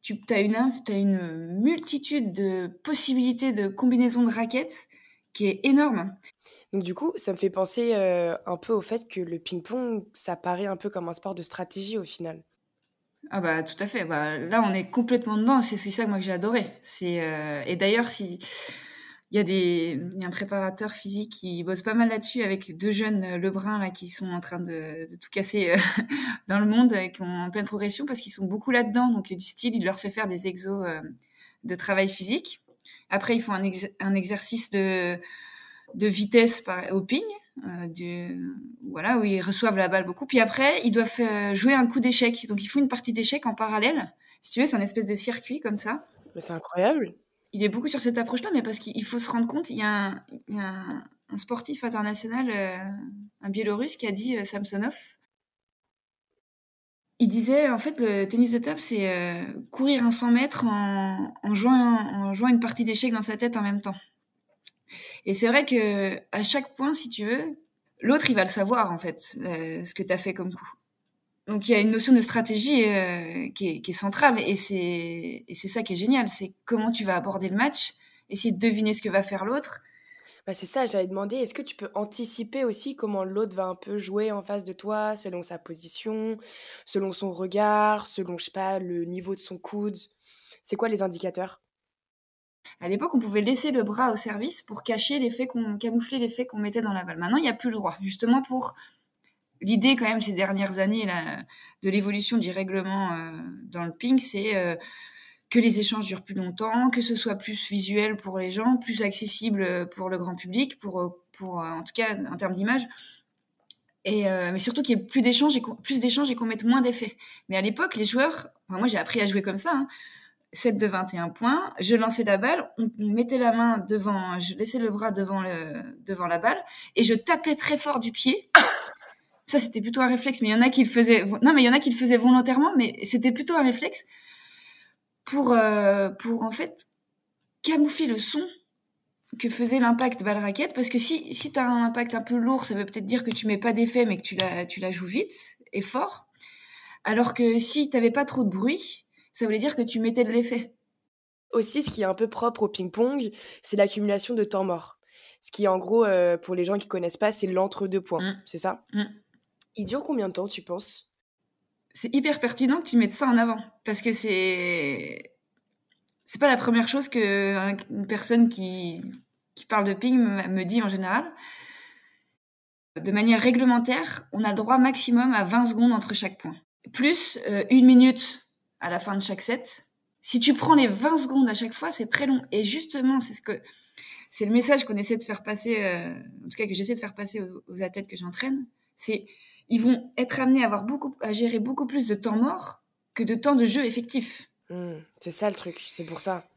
tu as une, as une multitude de possibilités de combinaisons de raquettes qui est énorme. Donc du coup, ça me fait penser euh, un peu au fait que le ping-pong, ça paraît un peu comme un sport de stratégie au final. Ah bah tout à fait. Bah, là, on est complètement dedans. C'est ça que moi que j'ai adoré. C'est euh, et d'ailleurs si il y a des un préparateur physique qui bosse pas mal là-dessus avec deux jeunes euh, Lebrun là qui sont en train de, tout casser euh, dans le monde et qui ont en pleine progression parce qu'ils sont beaucoup là-dedans. Donc du style il leur fait faire des exos euh, de travail physique. Après ils font un, exercice de vitesse par, au ping voilà où ils reçoivent la balle beaucoup. Puis après ils doivent jouer un coup d'échec. Donc ils font une partie d'échec en parallèle. Si tu veux c'est un espèce de circuit comme ça. Mais c'est incroyable il est beaucoup sur cette approche-là, mais parce qu'il faut se rendre compte, il y a un, sportif international, euh, un Biélorusse, qui a dit, euh, Samsonov, il disait, en fait, le tennis de table, c'est euh, courir un 100 mètres en, jouant, une partie d'échecs dans sa tête en même temps. Et c'est vrai que à chaque point, si tu veux, l'autre, il va le savoir, en fait, ce que tu as fait comme coup. Donc il y a une notion de stratégie euh, qui, est, centrale et c'est ça qui est génial, c'est comment tu vas aborder le match, essayer de deviner ce que va faire l'autre. Bah c'est ça, j'allais demander, est-ce que tu peux anticiper aussi comment l'autre va un peu jouer en face de toi, selon sa position, selon son regard, selon, je sais pas, le niveau de son coude? C'est quoi les indicateurs? À l'époque, on pouvait laisser le bras au service pour cacher l'effet qu'on camoufler l'effet qu'on mettait dans la balle. Maintenant, il n'y a plus le droit, justement pour l'idée quand même ces dernières années de l'évolution du règlement euh, dans le ping, c'est euh, que les échanges durent plus longtemps, que ce soit plus visuel pour les gens, plus accessible pour le grand public, pour, en tout cas en termes d'image. Euh, mais surtout qu'il y ait plus d'échanges et plus d'échanges et qu'on mette moins d'effets. Mais à l'époque, les joueurs, moi j'ai appris à jouer comme ça. Hein, 7 de 21 points, je lançais la balle, on, mettait la main devant, je laissais le bras devant la balle et je tapais très fort du pied ça, c'était plutôt un réflexe, mais il y en a qui le faisaient. Non, mais il y en a qui le faisaient volontairement, mais c'était plutôt un réflexe pour, euh, pour en fait camoufler le son que faisait l'impact balle-raquette. Parce que si, si tu as un impact un peu lourd, ça veut peut-être dire que tu mets pas d'effet, mais que tu la, tu la joues vite et fort. Alors que si tu pas trop de bruit, ça voulait dire que tu mettais de l'effet. Aussi, ce qui est un peu propre au ping-pong, c'est l'accumulation de temps mort. Ce qui, en gros, euh, pour les gens qui connaissent pas, c'est l'entre-deux points. Mmh. C'est ça? Mmh. Il dure combien de temps, tu penses? C'est hyper pertinent que tu mettes ça en avant. Parce que c'est. C'est pas la première chose que une personne qui, qui parle de ping me dit en général. De manière réglementaire, on a le droit maximum à 20 secondes entre chaque point. Plus euh, une minute à la fin de chaque set. Si tu prends les 20 secondes à chaque fois, c'est très long. Et justement, c'est ce que c'est le message qu'on essaie de faire passer, euh, en tout cas que j'essaie de faire passer aux, aux athlètes que j'entraîne. C'est ils vont être amenés à, avoir beaucoup, à gérer beaucoup plus de temps mort que de temps de jeu effectif. Hmm, c'est ça le truc, c'est pour ça.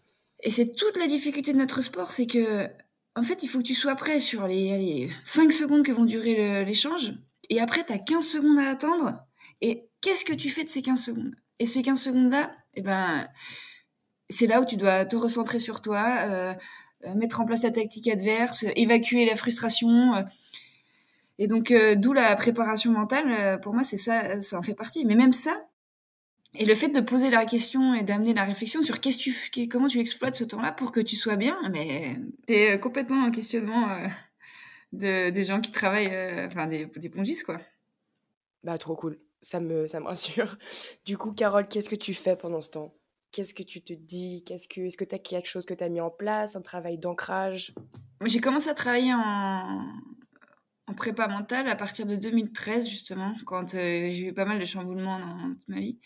Et c'est toute la difficulté de notre sport, c'est que, en fait, il faut que tu sois prêt sur les, 5 secondes que vont durer l'échange, et après, tu as 15 secondes à attendre, et qu'est-ce que tu fais de ces 15 secondes? Et ces 15 secondes-là, eh ben, c'est là où tu dois te recentrer sur toi, euh, euh, mettre en place la tactique adverse, évacuer la frustration. Euh, et donc, euh, d'où la préparation mentale, euh, pour moi, c'est ça, ça en fait partie. Mais même ça, et le fait de poser la question et d'amener la réflexion sur qu'est-ce tu, comment tu exploites ce temps-là pour que tu sois bien, mais t'es euh, complètement en questionnement de, des gens qui travaillent, enfin des, des pongistes, quoi. Bah, trop cool. Ça me, ça me rassure. Du coup, Carole, qu'est-ce que tu fais pendant ce temps? Qu'est-ce que tu te dis? Qu'est-ce que, Est-ce que tu as quelque chose que tu as mis en place? Un travail d'ancrage? J'ai commencé à travailler en, en prépa mentale à partir de 2013 justement, quand euh, j'ai eu pas mal de chamboulements dans toute ma vie.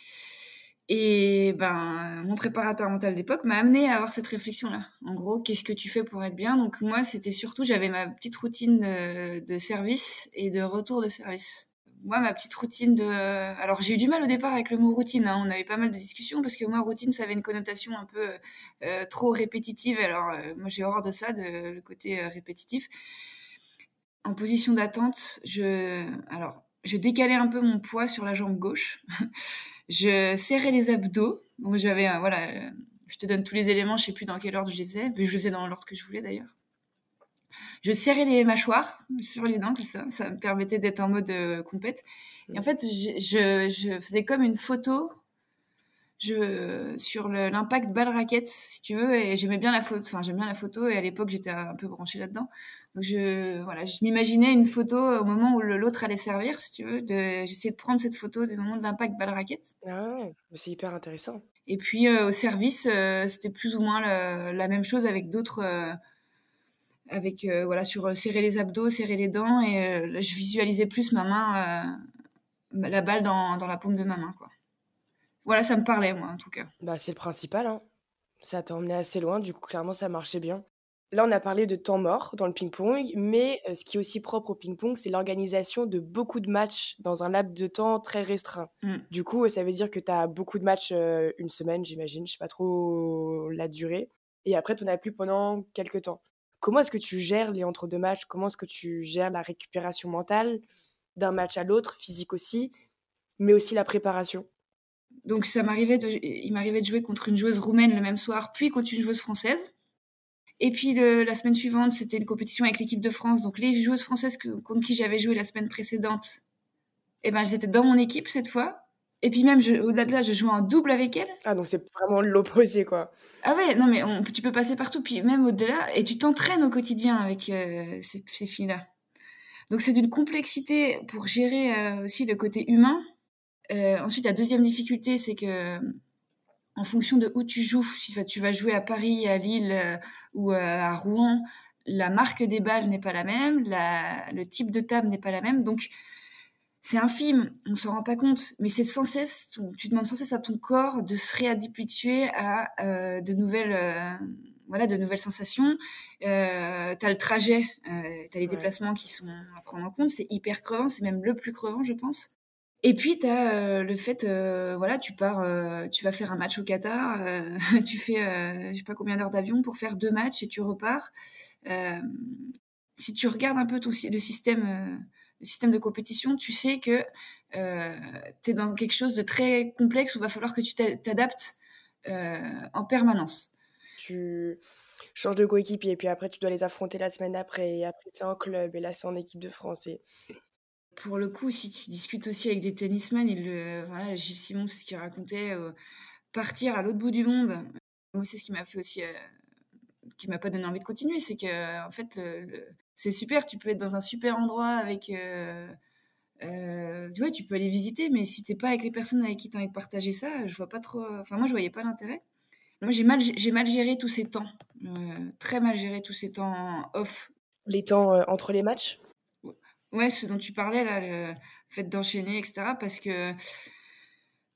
Et ben, mon préparateur mental d'époque m'a amené à avoir cette réflexion-là. En gros, qu'est-ce que tu fais pour être bien? Donc moi, c'était surtout, j'avais ma petite routine de, service et de retour de service. moi, ma petite routine de. Alors, j'ai eu du mal au départ avec le mot routine. hein. On a eu pas mal de discussions parce que moi, routine, ça avait une connotation un peu euh, trop répétitive. Alors, euh, moi, j'ai horreur de ça, de, le côté euh, répétitif. En position d'attente, je. Alors, décalais un peu mon poids sur la jambe gauche. je serrais les abdos. Donc, j'avais. euh, voilà. euh, je te donne tous les éléments, je sais plus dans quel ordre je les faisais. Mais je les faisais dans l'ordre que je voulais d'ailleurs. Je serrais les mâchoires sur les dents, ça. Ça me permettait d'être en mode euh, compète. Et en fait, je, je, faisais comme une photo je, sur l'impact balle-raquette, si tu veux. Et j'aimais bien la photo. Enfin, bien la photo. Et à l'époque, j'étais un peu branchée là-dedans. Donc, je, voilà, je m'imaginais une photo au moment où l'autre allait servir, si tu veux. De, j'essayais de prendre cette photo du moment de l'impact balle-raquette. Ah ouais, c'est hyper intéressant. Et puis euh, au service, euh, c'était plus ou moins la, la même chose avec d'autres, euh, avec voilà sur serrer les abdos, serrer les dents, et là, je visualisais plus ma main, la balle dans, dans la paume de ma main, quoi. Voilà, ça me parlait moi en tout cas. Bah, c'est le principal, hein. Ça t'a emmené assez loin, du coup, clairement, ça marchait bien. Là, on a parlé de temps mort dans le ping-pong, mais euh, ce qui est aussi propre au ping-pong, c'est l'organisation de beaucoup de matchs dans un laps de temps très restreint. Mm. Du coup, ça veut dire que tu as beaucoup de matchs euh, une semaine, j'imagine, je sais pas trop la durée, et après, tu n'en as plus pendant quelques temps. Comment est-ce que tu gères les entre-deux matchs? Comment est-ce que tu gères la récupération mentale d'un match à l'autre, physique aussi, mais aussi la préparation? Donc ça m'arrivait de, il m'arrivait de jouer contre une joueuse roumaine le même soir, puis contre une joueuse française. Et puis le- la semaine suivante, c'était une compétition avec l'équipe de France. Donc les joueuses françaises que- contre qui j'avais joué la semaine précédente, eh ben elles étaient dans mon équipe cette fois. Et puis même au-delà de là, je jouais en double avec elles. Ah, donc c'est vraiment l'opposé, quoi. Ah ouais, non mais on- tu peux passer partout, puis même au-delà, et tu t'entraînes au quotidien avec euh, ces, ces filles-là. Donc c'est d'une complexité pour gérer euh, aussi le côté humain. Euh, ensuite, la deuxième difficulté, c'est que en fonction de où tu joues, si tu vas jouer à Paris, à Lille euh, ou euh, à Rouen, la marque des balles n'est pas la même, la- le type de table n'est pas la même. Donc c'est infime, on s'en rend pas compte, mais c'est sans cesse, tu, demandes sans cesse à ton corps de se réhabituer à euh, de nouvelles, euh, voilà, de nouvelles sensations. Euh, t'as le trajet, t'as les Ouais. déplacements qui sont à prendre en compte, c'est hyper crevant, c'est même le plus crevant, je pense. Et puis t'as euh, le fait, euh, voilà, tu pars, euh, tu vas faire un match au Qatar, tu fais, je sais pas combien d'heures d'avion pour faire deux matchs et tu repars. Si tu regardes un peu le système, le système de compétition, tu sais que tu es dans quelque chose de très complexe où il va falloir que tu t'a- t'adaptes en permanence. Tu changes de coéquipier, et puis après, tu dois les affronter la semaine d'après, et après, c'est en club, et là, c'est en équipe de France. Pour le coup, si tu discutes aussi avec des tennisman, il Gilles Simon, c'est ce qu'il racontait, euh, partir à l'autre bout du monde. Moi, c'est ce qui m'a fait aussi, euh, qui m'a pas donné envie de continuer, c'est que en fait, c'est super, tu peux être dans un super endroit avec, euh, euh, tu vois, tu peux aller visiter, mais si t'es pas avec les personnes avec qui tu as envie de partager ça, je vois pas trop. Enfin, moi, je voyais pas l'intérêt. Moi, j'ai mal, j'ai mal géré tous ces temps, euh, très mal géré tous ces temps off. Les temps euh, entre les matchs? Ouais, ce dont tu parlais là, le fait d'enchaîner, etc. Parce que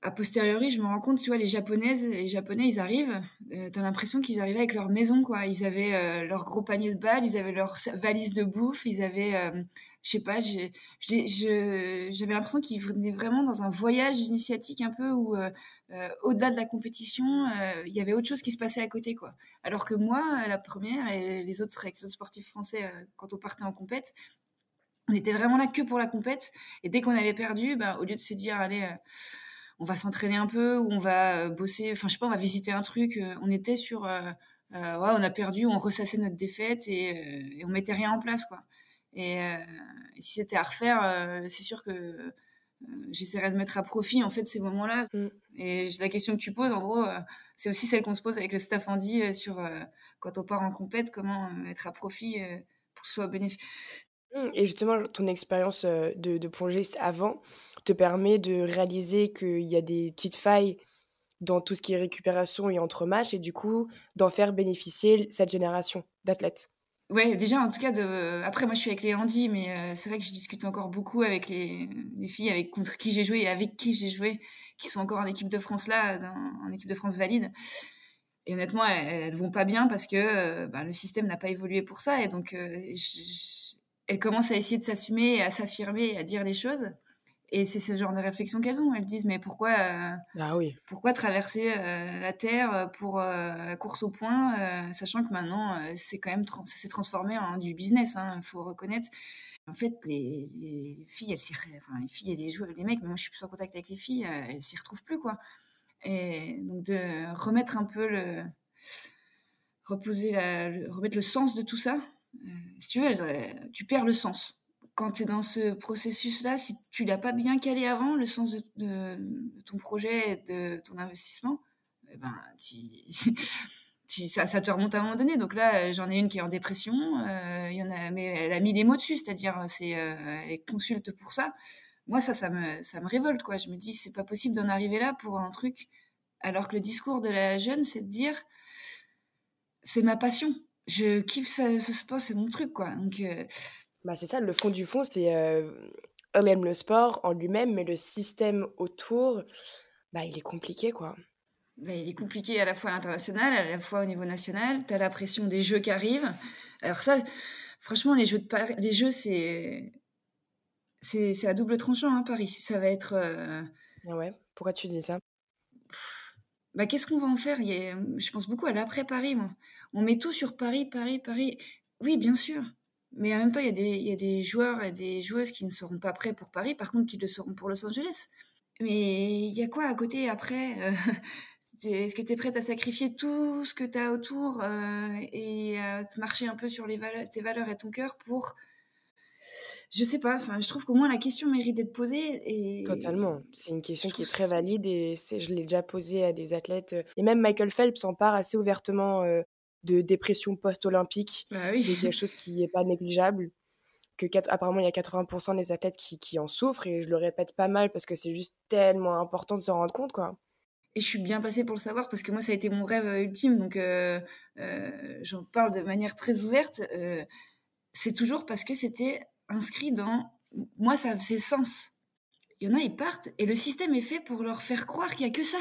a posteriori, je me rends compte, tu vois, les japonaises, les japonais, ils arrivent, euh, t'as l'impression qu'ils arrivaient avec leur maison, quoi. Ils avaient euh, leur gros panier de balles, ils avaient leur valise de bouffe, ils avaient, euh, je sais pas, j'avais l'impression qu'ils venaient vraiment dans un voyage initiatique un peu où, euh, euh, au-delà de la compétition, il y avait autre chose qui se passait à côté, quoi. Alors que moi, la première et les autres, les autres sportifs français, quand on partait en compète, on était vraiment là que pour la compète. Et dès qu'on avait perdu, bah, au lieu de se dire, allez, euh, on va s'entraîner un peu ou on va euh, bosser, enfin, je sais pas, on va visiter un truc, euh, on était sur, euh, ouais, on a perdu, on ressassait notre défaite et, et on mettait rien en place, quoi. Et, et si c'était à refaire, c'est sûr que j'essaierais de mettre à profit, en fait, ces moments-là. Mm. Et la question que tu poses, en gros, c'est aussi celle qu'on se pose avec le staff Andy sur quand on part en compète, comment être à profit pour que ce soit bénéfique. Mmh, Et justement, ton expérience euh, de, de plongiste avant te permet de réaliser qu'il y a des petites failles dans tout ce qui est récupération et entre matchs, et du coup, d'en faire bénéficier cette génération d'athlètes? Ouais, déjà, en tout cas, après, moi, je suis avec les handis, mais euh, c'est vrai que je discute encore beaucoup avec les, les filles avec contre qui j'ai joué et avec qui j'ai joué, qui sont encore en équipe de France là, en équipe de France valide. Et honnêtement, elles, elles vont pas bien parce que euh, bah, le système n'a pas évolué pour ça. Et donc, je- elles commencent à essayer de s'assumer, à s'affirmer, à dire les choses. Et c'est ce genre de réflexion qu'elles ont. Elles disent mais pourquoi, euh, Ah oui. pourquoi traverser euh, la terre pour euh, la course au point, sachant que maintenant c'est quand même ça s'est transformé en du business. Il faut reconnaître. En fait, les, les filles, elles enfin les filles et les joueurs, les mecs. Mais moi, je suis plus en contact avec les filles. elles s'y retrouvent plus quoi. Et donc de remettre un peu le reposer la, le- remettre le sens de tout ça. Euh, si tu veux, tu perds le sens quand tu es dans ce processus-là, si tu l'as pas bien calé avant, le sens de, ton projet et de ton investissement, eh ben, ça, ça te remonte à un moment donné. Donc là, j'en ai une qui est en dépression, euh, y en a, mais elle a mis les mots dessus, c'est-à-dire c'est, euh, elle consulte pour ça. Moi, ça, ça me, ça me révolte, quoi. Je me dis, c'est pas possible d'en arriver là pour un truc, alors que le discours de la jeune, c'est de dire, c'est ma passion. Je kiffe ce, ce sport, c'est mon truc, quoi. Donc, euh, Bah, c'est ça, le fond du fond, c'est euh, elle aime le sport en lui-même, mais le système autour, bah, il est compliqué, quoi. bah, il est compliqué à la fois à l'international, à la fois au niveau national. Tu as la pression des jeux qui arrivent. Alors ça, franchement, les jeux, de Paris, les jeux c'est c'est c'est à double tranchant, hein, Paris. Ça va être... euh, Ah ouais, pourquoi tu dis ça? bah, Qu'est-ce qu'on va en faire? Il y a- Je pense beaucoup à l'après-Paris, moi. On met tout sur Paris, Paris, Paris. Oui, bien sûr. Mais en même temps, il y, a des, il y a des joueurs et des joueuses qui ne seront pas prêts pour Paris, par contre, qui le seront pour Los Angeles. Mais il y a quoi à côté après Euh, Est-ce que tu es prête à sacrifier tout ce que tu as autour euh, et à te marcher un peu sur les valeurs, tes valeurs et ton cœur pour. Je sais pas, enfin, je trouve qu'au moins la question mérite d'être posée. Et... Totalement. C'est une question je qui est très valide et je l'ai déjà posée à des athlètes. euh, Et même Michael Phelps en parle assez ouvertement euh, de dépression post-olympique, Bah qui est quelque chose qui n'est pas négligeable. Que apparemment, il y a 80% des athlètes qui, qui en souffrent et je le répète pas mal parce que c'est juste tellement important de s'en rendre compte, quoi. Et je suis bien placée pour le savoir parce que moi, ça a été mon rêve euh, ultime. Donc, euh, euh, j'en parle de manière très ouverte. Euh, c'est toujours parce que c'était inscrit dans. Moi, ça faisait sens. Il y en a, ils partent et le système est fait pour leur faire croire qu'il n'y a que ça.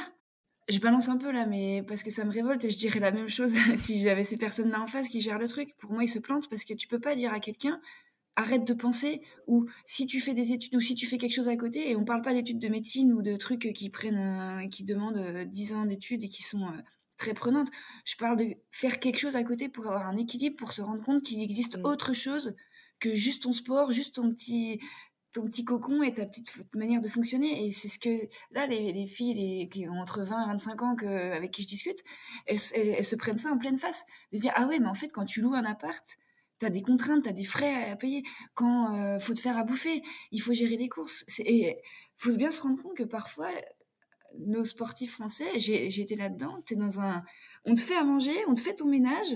Je balance un peu là, mais parce que ça me révolte et je dirais la même chose si j'avais ces personnes-là en face qui gèrent le truc. Pour moi, ils se plantent parce que tu peux pas dire à quelqu'un arrête de penser ou si tu fais des études ou si tu fais quelque chose à côté et on parle pas d'études de médecine ou de trucs qui prennent euh, qui demandent euh, 10 ans d'études et qui sont euh, très prenantes je parle de faire quelque chose à côté pour avoir un équilibre pour se rendre compte qu'il existe Mm. autre chose que juste ton sport juste ton petit ton petit cocon et ta petite manière de fonctionner et c'est ce que là les, les filles les, qui ont entre 20 et 25 ans que, avec qui je discute elles, elles- se prennent ça en pleine face de dire ah ouais mais en fait quand tu loues un appart T'as des contraintes, t'as des frais à payer. Quand euh, faut te faire à bouffer, il faut gérer les courses. Et faut bien se rendre compte que parfois, nos sportifs français, j'ai j'ai été là-dedans, t'es dans un... On te fait à manger, on te fait ton ménage,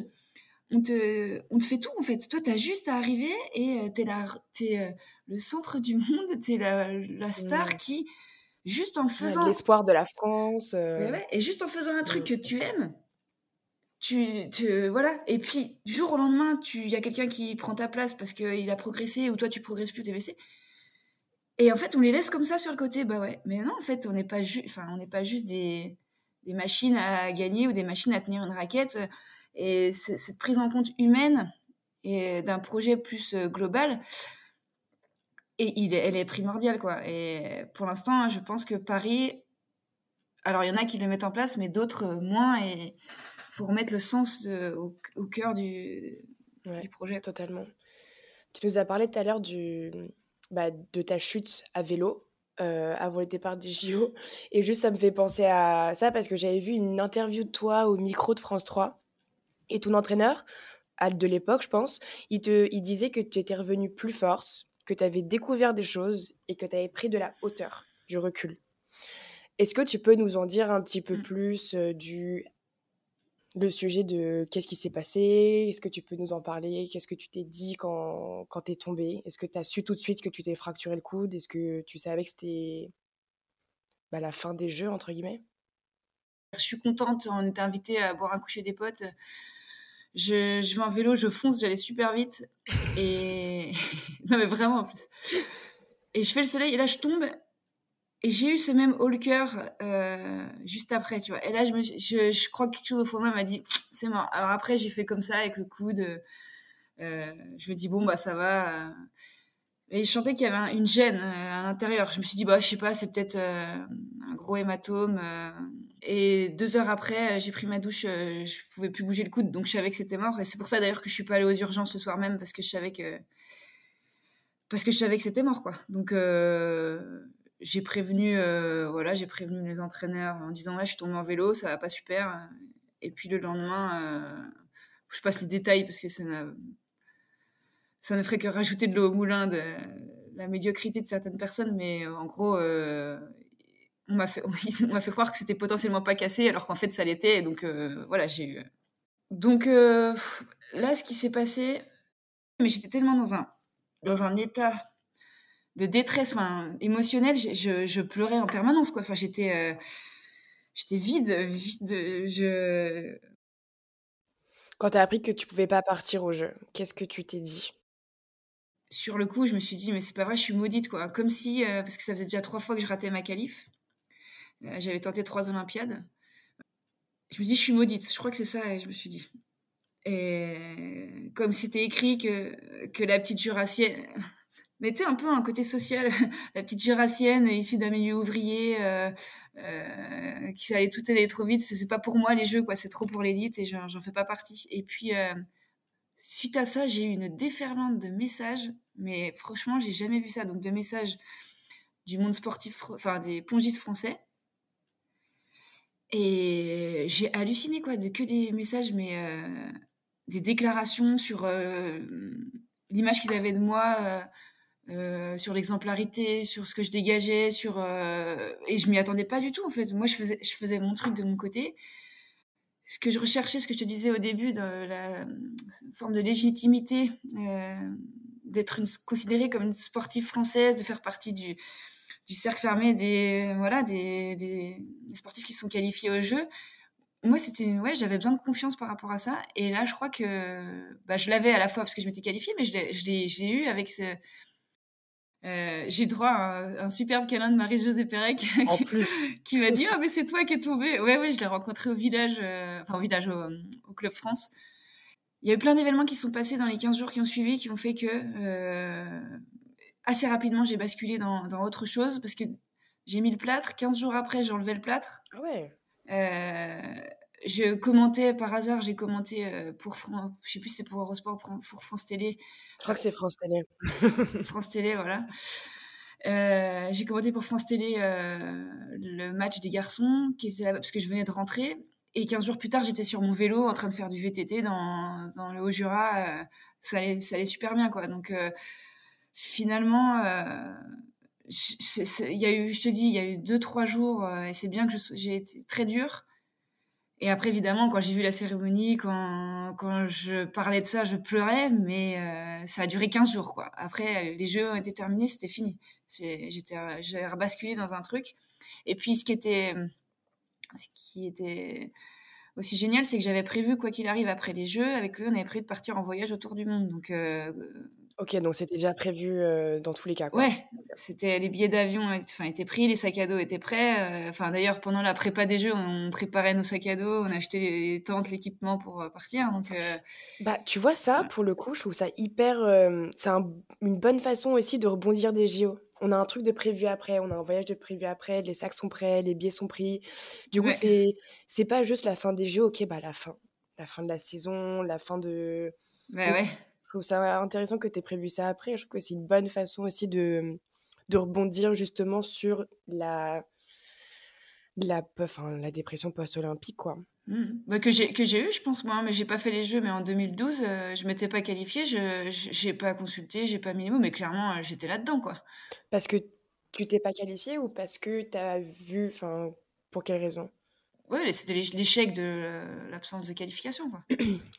on te, on te fait tout en fait. Toi, t'as juste à arriver et euh, t'es la- t'es, euh, le centre du monde, t'es la, la star qui, juste en faisant... L'espoir de la France. euh, ouais. Et juste en faisant un truc que tu aimes, tu, tu- voilà. Et puis du jour au lendemain, tu il y a quelqu'un qui prend ta place parce qu'il a progressé ou toi tu progresses plus, t'es blessé. Et en fait, on les laisse comme ça sur le côté. Bah ouais. Mais non, en fait, on n'est pas juste, enfin, on n'est pas juste des, des machines à gagner ou des machines à tenir une raquette. Et cette prise en compte humaine et d'un projet plus euh, global, et il est- elle est primordiale quoi. Et pour l'instant, je pense que Paris alors, il y en a qui le mettent en place, mais d'autres euh, moins. Et faut remettre le sens euh, au, au cœur du, Ouais. du projet. Totalement. Tu nous as parlé tout à l'heure du, bah, de ta chute à vélo euh, avant le départ des JO. Et juste, ça me fait penser à ça parce que j'avais vu une interview de toi au micro de France 3. Et ton entraîneur, de l'époque, je pense, il, te, il disait que tu étais revenue plus forte, que tu avais découvert des choses et que tu avais pris de la hauteur, du recul. Est-ce que tu peux nous en dire un petit peu Mm. plus euh, du le sujet de qu'est-ce qui s'est passé? Est-ce que tu peux nous en parler? Qu'est-ce que tu t'es dit quand, quand t'es tombé? Est-ce que tu as su tout de suite que tu t'es fracturé le coude? Est-ce que tu savais que c'était bah, la fin des jeux, entre guillemets? Je suis contente. On était invité à boire un coucher des potes. Je, je vais en vélo, je fonce, j'allais super vite. Et. non, mais vraiment en plus. Et je fais le soleil, et là, je tombe. Et j'ai eu ce même haut cœur euh, juste après, tu vois. Et là, je, me, je, je crois que quelque chose au fond de moi m'a dit, c'est mort. Alors après, j'ai fait comme ça avec le coude. euh, je me dis, bon, bah ça va. Euh. Et je sentais qu'il y avait une gêne à l'intérieur. Je me suis dit, bah, je sais pas, c'est peut-être un gros hématome. Et deux heures après, j'ai pris ma douche, je pouvais plus bouger le coude, donc je savais que c'était mort. Et c'est pour ça d'ailleurs que je suis pas allée aux urgences le soir même, parce que je savais que parce que je savais que c'était mort, quoi. Donc j'ai prévenu, voilà, j'ai prévenu les entraîneurs en disant, ouais, je suis tombée en vélo, ça va pas super. Et puis le lendemain, je passe les détails parce que ça ça ne ferait que rajouter de l'eau au moulin de la médiocrité de certaines personnes, mais euh, en gros, euh, on m'a fait, on fait croire que c'était potentiellement pas cassé, alors qu'en fait ça l'était. Donc euh, voilà, j'ai eu. Donc là, ce qui s'est passé, mais j'étais tellement dans un dans un état de détresse émotionnelle, je, je, pleurais en permanence quoi. Enfin, j'étais j'étais vide, vide. Je quand tu as appris que tu pouvais pas partir au jeu, qu'est-ce que tu t'es dit? Sur le coup, je me suis dit, mais c'est pas vrai, je suis maudite, quoi. Comme si, euh, parce que ça faisait déjà trois fois que je ratais ma qualif. Euh, j'avais tenté trois Olympiades. Je me dis, je suis maudite. Je crois que c'est ça, je me suis dit. Et comme c'était écrit que, que la petite jurassienne. Mais tu sais, un peu un côté social. la petite jurassienne issue d'un milieu ouvrier, euh, qui allait tout aller trop vite. C'est pas pour moi les jeux, quoi. C'est trop pour l'élite et j'en fais pas partie. Et puis Suite à ça, j'ai eu une déferlante de messages, mais franchement, j'ai jamais vu ça. Donc, de messages du monde sportif, enfin des pongistes français. Et j'ai halluciné, quoi, de que des messages, mais euh, des déclarations sur euh, l'image qu'ils avaient de moi, euh, sur l'exemplarité, sur ce que je dégageais, sur. et je m'y attendais pas du tout, en fait. Moi, je faisais, je faisais mon truc de mon côté ce que je recherchais, ce que je te disais au début, de la forme de légitimité, euh, d'être considérée comme une sportive française, de faire partie du, cercle fermé des, voilà, des, sportifs qui sont qualifiés au jeu. Moi, c'était, ouais, j'avais besoin de confiance par rapport à ça. Et là, je crois que bah, je l'avais à la fois parce que je m'étais qualifiée, mais je l'ai eu avec ce, euh, j'ai droit à un, superbe câlin de Marie-Josée Pérec qui m'a dit ah mais c'est toi qui es tombée ouais ouais je l'ai rencontré au village euh, enfin au village au, club France. Il y a eu plein d'événements qui sont passés dans les 15 jours qui ont suivi qui ont fait que euh, assez rapidement j'ai basculé dans, dans, autre chose parce que j'ai mis le plâtre. 15 jours après j'ai enlevé le plâtre. Ah ouais je commentais par hasard, j'ai commenté pour France, je sais plus c'est pour Eurosport ou pour France Télé. Je crois que c'est France Télé. France Télé, voilà. Euh, j'ai commenté pour France Télé le match des garçons, qui était là parce que je venais de rentrer. Et 15 jours plus tard, j'étais sur mon vélo en train de faire du VTT dans, dans le Haut-Jura. ça, allait, ça allait super bien, quoi. Donc, finalement, il y a eu, je te dis, il y a eu deux, trois jours, et c'est bien que j'ai été très dur et après, évidemment, quand j'ai vu la cérémonie, quand, quand je parlais de ça, je pleurais, mais euh, ça a duré 15 jours, quoi. Après, les jeux ont été terminés, c'était fini. J'étais, j'avais rebasculé dans un truc. Et puis, ce qui était, ce qui était aussi génial, c'est que j'avais prévu, quoi qu'il arrive après les jeux, avec lui, on avait prévu de partir en voyage autour du monde. Donc, euh, Ok, donc c'était déjà prévu euh, dans tous les cas. Quoi. Ouais, c'était les billets d'avion enfin, étaient pris, les sacs à dos étaient prêts. Euh, enfin, d'ailleurs, pendant la prépa des jeux, on préparait nos sacs à dos, on achetait les tentes, l'équipement pour euh, partir. Donc, bah, tu vois ça, pour le coup, je trouve ça hyper. c'est une bonne façon aussi de rebondir des JO. On a un truc de prévu après, on a un voyage de prévu après, les sacs sont prêts, les billets sont pris. Du coup, c'est c'est pas juste la fin des jeux, ok, bah la fin, la fin de la saison, la fin de. Bah, ouais je trouve ça intéressant que tu aies prévu ça après. Je trouve que c'est une bonne façon aussi de, de rebondir justement sur la, la, enfin, la dépression post-olympique. quoi. Mmh. Bah, que j'ai eu, je pense, moi, mais j'ai pas fait les Jeux, mais en 2012, euh, je m'étais pas qualifiée, je n'ai pas consulté, j'ai pas mis les mots, mais clairement, euh, j'étais là-dedans. quoi. Parce que tu t'es pas qualifiée ou parce que tu as vu, enfin, pour quelle raison? Ouais, c'était l'échec de l'absence de qualification.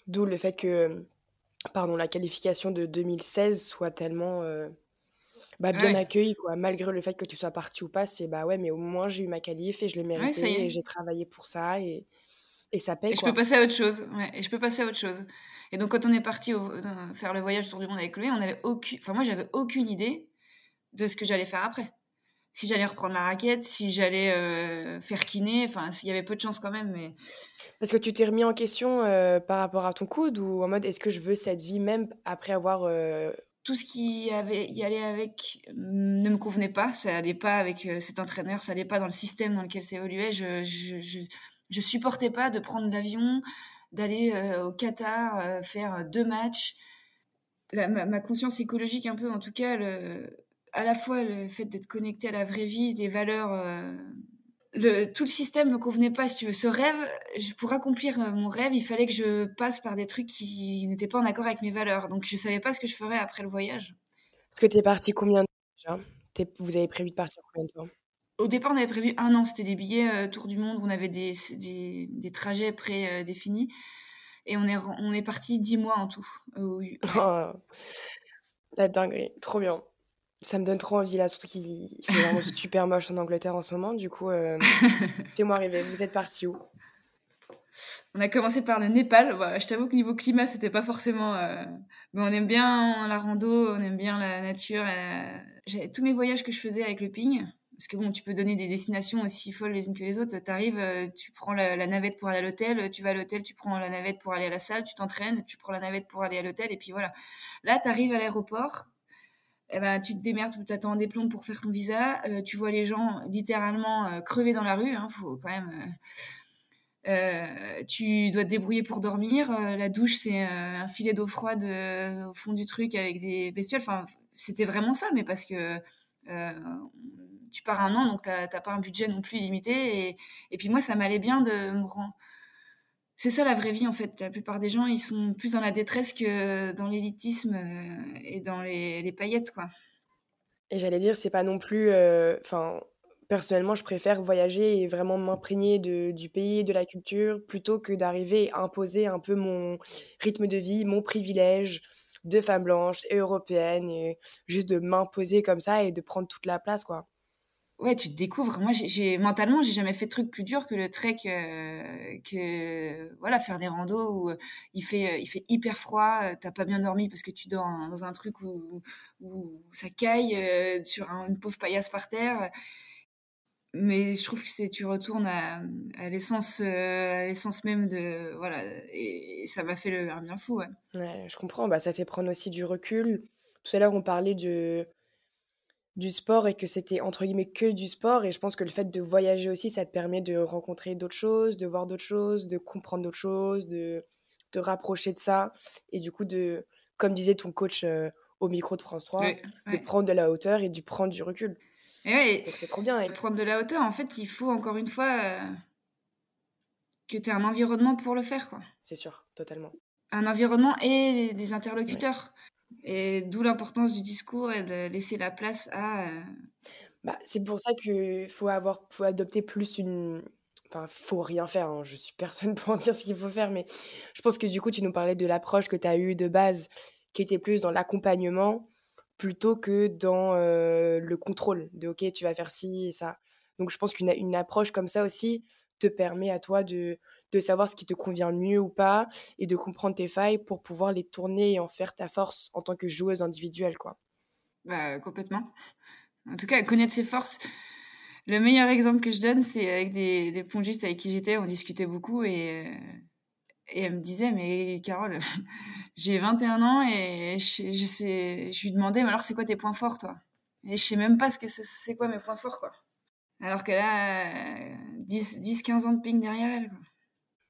D'où le fait que pardon, la qualification de 2016 soit tellement euh, bah, bien accueillie, quoi. Malgré le fait que tu sois parti ou pas, c'est bah ouais, mais au moins j'ai eu ma qualif et je l'ai mérité et j'ai travaillé pour ça et, et ça paye. Et je peux passer à autre chose. et je peux passer à autre chose. Et donc quand on est parti faire le voyage autour du monde avec Chloé, on avait aucune, enfin moi j'avais aucune idée de ce que j'allais faire après. Si j'allais reprendre la raquette, si j'allais euh, faire kiné, enfin s'il y avait peu de chance quand même, mais parce que tu t'es remis en question euh, par rapport à ton coude ou en mode est-ce que je veux cette vie même après avoir. Euh, tout ce qui avait, y allait avec mm, ne me convenait pas. Ça allait pas avec cet entraîneur, ça allait pas dans le système dans lequel ça évoluait. Je, je, je, je supportais pas de prendre l'avion, d'aller au Qatar, faire deux matchs. La, ma, ma, conscience écologique, un peu en tout cas, le, à la fois le fait d'être connecté à la vraie vie, des valeurs le, tout le système me convenait pas, si tu veux. Ce rêve, pour accomplir euh, mon rêve, il fallait que je passe par des trucs qui n'étaient pas en accord avec mes valeurs. Donc, je savais pas ce que je ferais après le voyage. Parce que tu es parti combien de temps déjà? Vous avez prévu de partir combien de temps? Au départ, on avait prévu un an. C'était des billets euh, tour du monde. On avait des, des, des trajets prédéfinis. et on est, on est parti dix mois en tout. Oh, la dinguerie. Trop bien. Ça me donne trop envie là, surtout qu'il fait vraiment super moche en Angleterre en ce moment. Du coup, euh, fais-moi rêver. Vous êtes parti où? On a commencé par le Népal. je t'avoue que niveau climat, c'était pas forcément. Euh, mais on aime bien la rando, on aime bien la nature. Tous mes voyages que je faisais avec le ping, parce que bon, tu peux donner des destinations aussi folles les unes que les autres. Tu arrives, euh, tu prends la, la, navette pour aller à l'hôtel, tu vas à l'hôtel, tu prends la navette pour aller à la salle, tu t'entraînes, tu prends la navette pour aller à l'hôtel, et puis voilà. Là, tu arrives à l'aéroport, eh ben, tu te démerdes, tu attends des plombs pour faire ton visa, euh, tu vois les gens littéralement euh, crever dans la rue, hein, faut quand. Euh, tu dois te débrouiller pour dormir. la douche, c'est un filet d'eau froide au fond du truc avec des bestioles. Enfin, c'était vraiment ça, mais parce que tu pars un an, donc tu n'as pas un budget non plus limité. Et, puis moi, ça m'allait bien de me c'est ça la vraie vie en fait. La plupart des gens, ils sont plus dans la détresse que dans l'élitisme euh, et dans les, paillettes, quoi. Et j'allais dire, c'est pas non plus. Euh, enfin, personnellement, je préfère voyager et vraiment m'imprégner du pays, de la culture, plutôt que d'arriver à imposer un peu mon rythme de vie, mon privilège de femme blanche et européenne, et juste de m'imposer comme ça et de prendre toute la place, quoi ouais, tu te découvres. Moi, j'ai mentalement, j'ai jamais fait de truc plus dur que le trek, euh, que voilà, faire des randos où euh, il fait, euh, il fait hyper froid, t'as pas bien dormi parce que tu dors dans un truc où, où ça caille sur une pauvre paillasse par terre. Mais je trouve que tu retournes à, l'essence, l'essence même de voilà, et, ça m'a fait le un bien fou. Ouais. ouais je comprends. Bah, ça fait prendre aussi du recul. Tout à l'heure, on parlait de du sport et que c'était entre guillemets que du sport. Et je pense que le fait de voyager aussi, ça te permet de rencontrer d'autres choses, de voir d'autres choses, de comprendre d'autres choses, de te rapprocher de ça. Et du coup, de, comme disait ton coach euh, au micro de France 3, de prendre de la hauteur et de prendre du recul. Et Donc c'est trop bien. Et... Prendre de la hauteur, en fait, il faut encore une fois euh, que tu aies un environnement pour le faire. quoi. C'est sûr, totalement. Un environnement et des interlocuteurs. Et d'où l'importance du discours et de laisser la place à. Euh, bah, c'est pour ça qu'il faut avoir, faut adopter plus une. Enfin, faut rien faire. Hein. Je suis personne pour en dire ce qu'il faut faire, mais je pense que du coup, tu nous parlais de l'approche que tu as eue de base, qui était plus dans l'accompagnement plutôt que dans euh, le contrôle de OK, tu vas faire ci et ça. Donc, je pense qu'une une approche comme ça aussi te permet à toi de, de savoir ce qui te convient mieux ou pas et de comprendre tes failles pour pouvoir les tourner et en faire ta force en tant que joueuse individuelle, quoi. Bah, complètement. En tout cas, connaître ses forces. Le meilleur exemple que je donne, c'est avec des, des pongistes avec qui j'étais, on discutait beaucoup et, euh, et elle me disait, mais Carole, j'ai 21 ans et je, sais, je lui demandais, mais alors c'est quoi tes points forts, toi? Et je sais même pas ce que c'est quoi mes points forts, quoi. Alors qu'elle a 10-15 ans de ping derrière elle.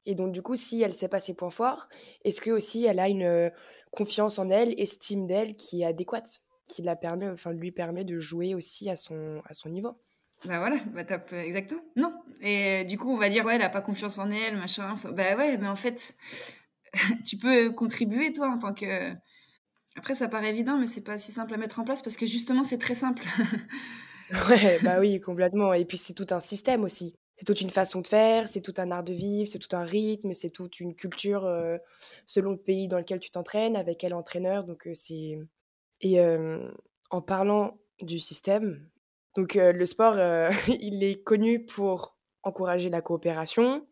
Et donc, du coup, si elle sait pas ses points forts, est-ce que aussi elle a une euh, confiance en elle, estime d'elle qui est adéquate, qui la permet, enfin, lui permet de jouer aussi à son, à son niveau? Bah voilà, bah top, exactement. Non. Et du coup, on va dire, ouais, elle a pas confiance en elle, machin. Bah ouais, mais en fait, tu peux contribuer, toi, en tant que. Après, ça paraît évident, mais c'est pas si simple à mettre en place parce que justement, c'est très simple. ouais, bah oui, complètement. Et puis, c'est tout un système aussi c'est toute une façon de faire, c'est tout un art de vivre, c'est tout un rythme, c'est toute une culture euh, selon le pays dans lequel tu t'entraînes, avec quel entraîneur. Donc, euh, c'est. Et euh, en parlant du système, donc le sport, il est connu pour encourager la coopération,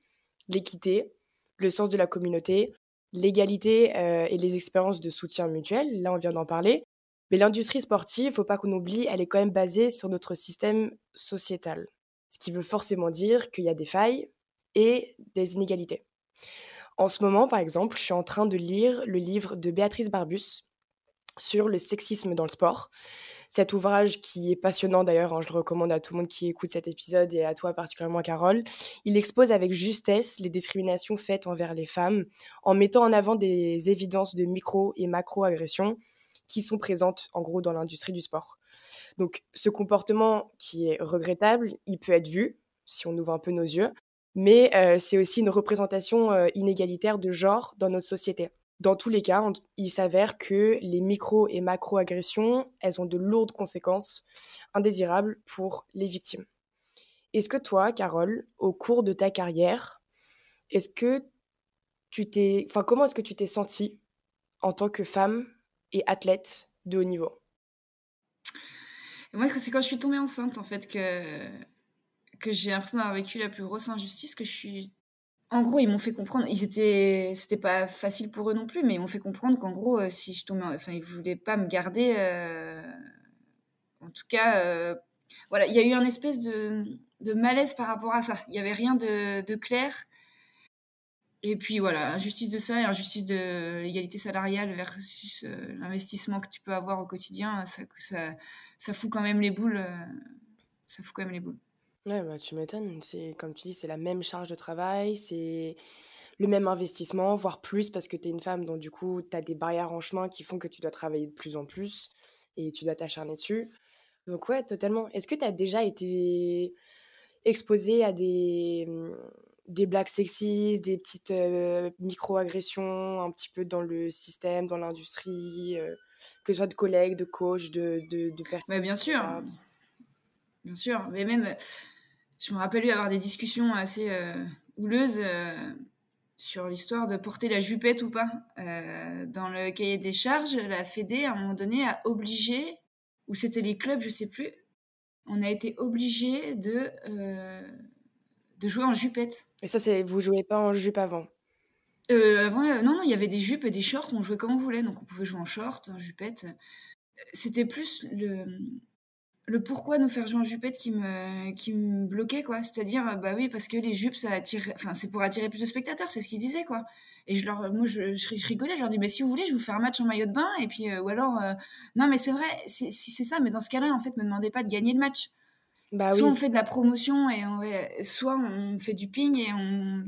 l'équité, le sens de la communauté, l'égalité et les expériences de soutien mutuel. Là, on vient d'en parler. Mais l'industrie sportive, faut pas qu'on oublie, elle est quand même basée sur notre système sociétal ce qui veut forcément dire qu'il y a des failles et des inégalités. En ce moment, par exemple, je suis en train de lire le livre de Béatrice Barbus, sur le sexisme dans le sport. Cet ouvrage qui est passionnant d'ailleurs, hein, je le recommande à tout le monde qui écoute cet épisode et à toi particulièrement Carole, il expose avec justesse les discriminations faites envers les femmes en mettant en avant des évidences de micro et macro-agressions qui sont présentes en gros dans l'industrie du sport. Donc ce comportement qui est regrettable, il peut être vu si on ouvre un peu nos yeux, mais euh, c'est aussi une représentation euh, inégalitaire de genre dans notre société. Dans tous les cas, il s'avère que les micro et macro-agressions, elles ont de lourdes conséquences indésirables pour les victimes. Est-ce que toi, Carole, au cours de ta carrière, est-ce que tu t'es, enfin, comment est-ce que tu t'es sentie en tant que femme et athlète de haut niveau Moi, c'est quand je suis tombée enceinte, en fait, que que j'ai l'impression d'avoir vécu la plus grosse injustice, que je suis en gros, ils m'ont fait comprendre, ils étaient, c'était pas facile pour eux non plus, mais ils m'ont fait comprendre qu'en gros, euh, si je tombais, enfin, ils voulaient pas me garder. Euh, en tout cas, euh, voilà, il y a eu un espèce de, malaise par rapport à ça. Il y avait rien de, clair. Et puis voilà, injustice de ça et injustice de l'égalité salariale versus l'investissement que tu peux avoir au quotidien, ça, fout quand même les boules. ça fout quand même les boules. Ouais, bah, tu m'étonnes. Comme tu dis, c'est la même charge de travail, c'est le même investissement, voire plus parce que tu es une femme, donc du coup, tu as des barrières en chemin qui font que tu dois travailler de plus en plus et tu dois t'acharner dessus. Donc ouais, totalement. Est-ce que tu as déjà été exposée à des, mmh, des blagues sexistes, des petites micro-agressions un petit peu dans le système, dans l'industrie, que ce soit de collègues, de coachs, de, de, de personnes bien sûr. Bien sûr. Mais même, je me rappelle lui avoir des discussions assez euh, houleuses euh, sur l'histoire de porter la jupette ou pas. Euh, dans le cahier des charges, la Fédé, à un moment donné, a obligé, ou c'était les clubs, je sais plus, on a été obligé de, de jouer en jupette. Et ça, c'est vous jouez pas en jupe avant? Avant, non, non, il y avait des jupes et des shorts, on jouait comme on voulait, donc on pouvait jouer en short, en jupette. C'était plus le, le pourquoi nous faire jouer en jupette qui me, qui me bloquait, quoi. C'est-à-dire, euh, bah oui, parce que les jupes, ça attire, enfin, c'est pour attirer plus de spectateurs, c'est ce qu'ils disaient, quoi. Et je leur, moi, je, je, rigolais, je leur dis, mais si vous voulez, je vous fais un match en maillot de bain, et puis, euh, ou alors, euh, non, mais c'est vrai, si c'est ça, mais dans ce cas-là, en fait, ne me demandez pas de gagner le match. Bah soit on fait de la promotion, et on, soit on fait du ping, et on.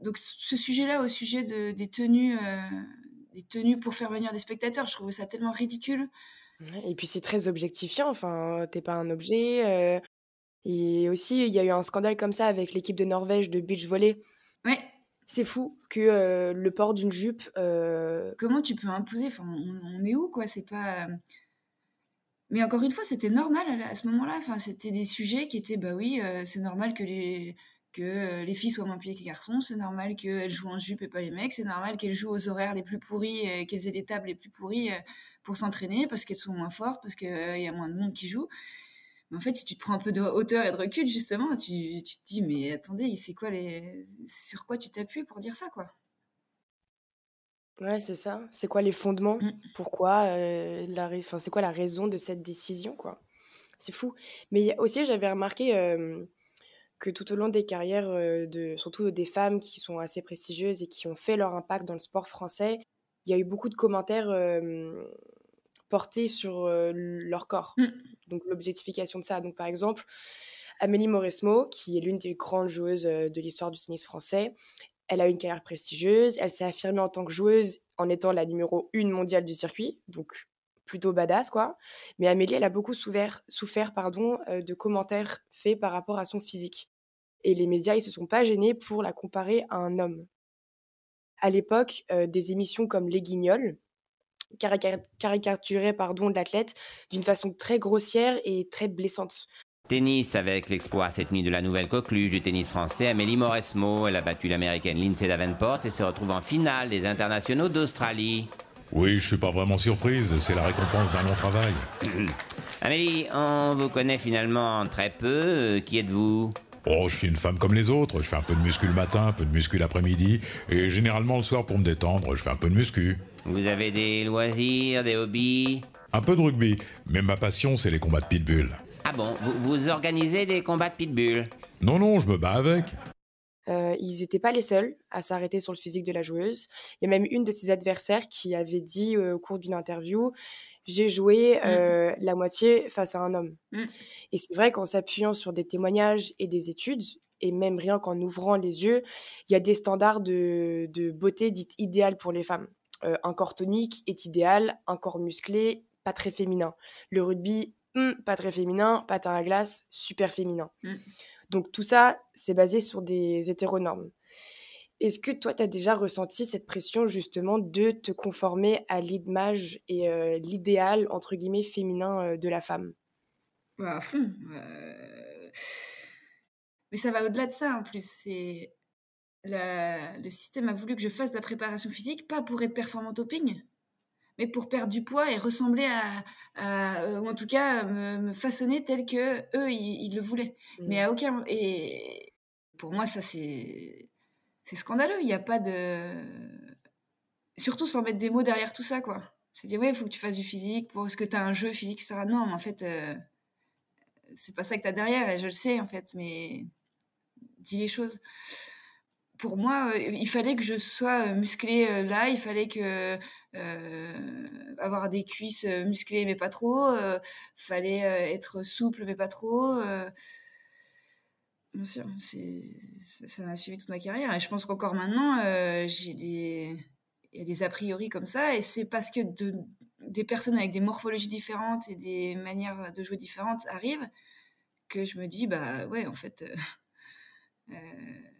Donc, ce sujet-là, au sujet de, des tenues, des tenues pour faire venir des spectateurs, je trouvais ça tellement ridicule. Et puis c'est très objectifiant, enfin, t'es pas un objet. Et aussi, il y a eu un scandale comme ça avec l'équipe de Norvège de beach volley. Ouais. C'est fou que le port d'une jupe. Comment tu peux imposer Enfin, on, est où, quoi? C'est pas. Mais encore une fois, c'était normal à, ce moment-là. Enfin, c'était des sujets qui étaient, bah oui, c'est normal que les que les filles soient moins payées que les garçons, c'est normal qu'elles jouent en jupe et pas les mecs, c'est normal qu'elles jouent aux horaires les plus pourris qu'elles aient des tables les plus pourries pour s'entraîner parce qu'elles sont moins fortes, parce qu'il y a moins de monde qui joue. Mais en fait, si tu te prends un peu de hauteur et de recul, justement, tu, tu te dis, mais attendez, c'est quoi les... sur quoi tu t'appuies pour dire ça, quoi? Ouais, c'est ça. C'est quoi les fondements? Mmh. Pourquoi euh, la... enfin, C'est quoi la raison de cette décision, quoi? C'est fou. Mais aussi, j'avais remarqué que tout au long des carrières, de, surtout des femmes qui sont assez prestigieuses et qui ont fait leur impact dans le sport français, il y a eu beaucoup de commentaires portés sur leur corps. Mmh. Donc l'objectification de ça. Donc par exemple, Amélie Mauresmo, qui est l'une des grandes joueuses de l'histoire du tennis français, elle a une carrière prestigieuse, elle s'est affirmée en tant que joueuse en étant la numéro une mondiale du circuit, donc plutôt badass quoi. Mais Amélie, elle a beaucoup souffert, pardon, de commentaires faits par rapport à son physique. Et les médias, ils se sont pas gênés pour la comparer à un homme à l'époque euh, des émissions comme Les Guignols, caricaturaient l'athlète d'une façon très grossière et très blessante. Tennis avec l'exploit cette nuit de la nouvelle coqueluche du tennis français, Amélie Mauresmo. Elle a battu l'américaine Lindsay Davenport et se retrouve en finale des internationaux d'Australie. Oui, je suis pas vraiment surprise, c'est la récompense d'un long travail. Amélie, on vous connaît finalement très peu. Euh, qui êtes-vous? Oh, je suis une femme comme les autres. Je fais un peu de muscu le matin, un peu de muscu l'après-midi. Et généralement, le soir, pour me détendre, je fais un peu de muscu. Vous avez des loisirs, des hobbies? Un peu de rugby. Mais ma passion, c'est les combats de pitbull. Ah bon vous, vous organisez des combats de pitbull Non, non, je me bats avec. Euh, ils n'étaient pas les seuls à s'arrêter sur le physique de la joueuse. Il y a même une de ses adversaires qui avait dit euh, au cours d'une interview J'ai joué Mmh. euh, la moitié face à un homme. Mm. Et c'est vrai qu'en s'appuyant sur des témoignages et des études, et même rien qu'en ouvrant les yeux, il y a des standards de, de beauté dites idéales pour les femmes. Euh, un corps tonique est idéal, un corps musclé, pas très féminin. Le rugby, hmm, pas très féminin, patin à glace, super féminin. Mm. Donc tout ça, c'est basé sur des hétéronormes. Est-ce que toi, tu as déjà ressenti cette pression justement de te conformer à l'image et euh, l'idéal, entre guillemets, féminin euh, de la femme? Ouais, à fond. euh. Mais ça va au-delà de ça en plus. C'est la- le système a voulu que je fasse de la préparation physique, pas pour être performante au ping, mais pour perdre du poids et ressembler à, à- euh, ou en tout cas me, me façonner tel que eux ils, ils le voulaient. Mais à aucun et pour moi ça c'est c'est scandaleux. Il n'y a pas de surtout sans mettre des mots derrière tout ça quoi. C'est dire ouais il faut que tu fasses du physique pour ce que tu as un jeu physique etc. Non mais en fait euh, c'est pas ça que tu as derrière et je le sais en fait mais dis les choses pour moi, euh, il fallait que je sois euh, musclée euh, là, il fallait que euh, avoir des cuisses euh, musclées mais pas trop, euh, fallait euh, être souple mais pas trop. euh. Bien sûr, ça m'a suivi toute ma carrière et je pense qu'encore maintenant euh, j'ai des il y a des a priori comme ça et c'est parce que de, des personnes avec des morphologies différentes et des manières de jouer différentes arrivent que je me dis bah ouais en fait euh, euh,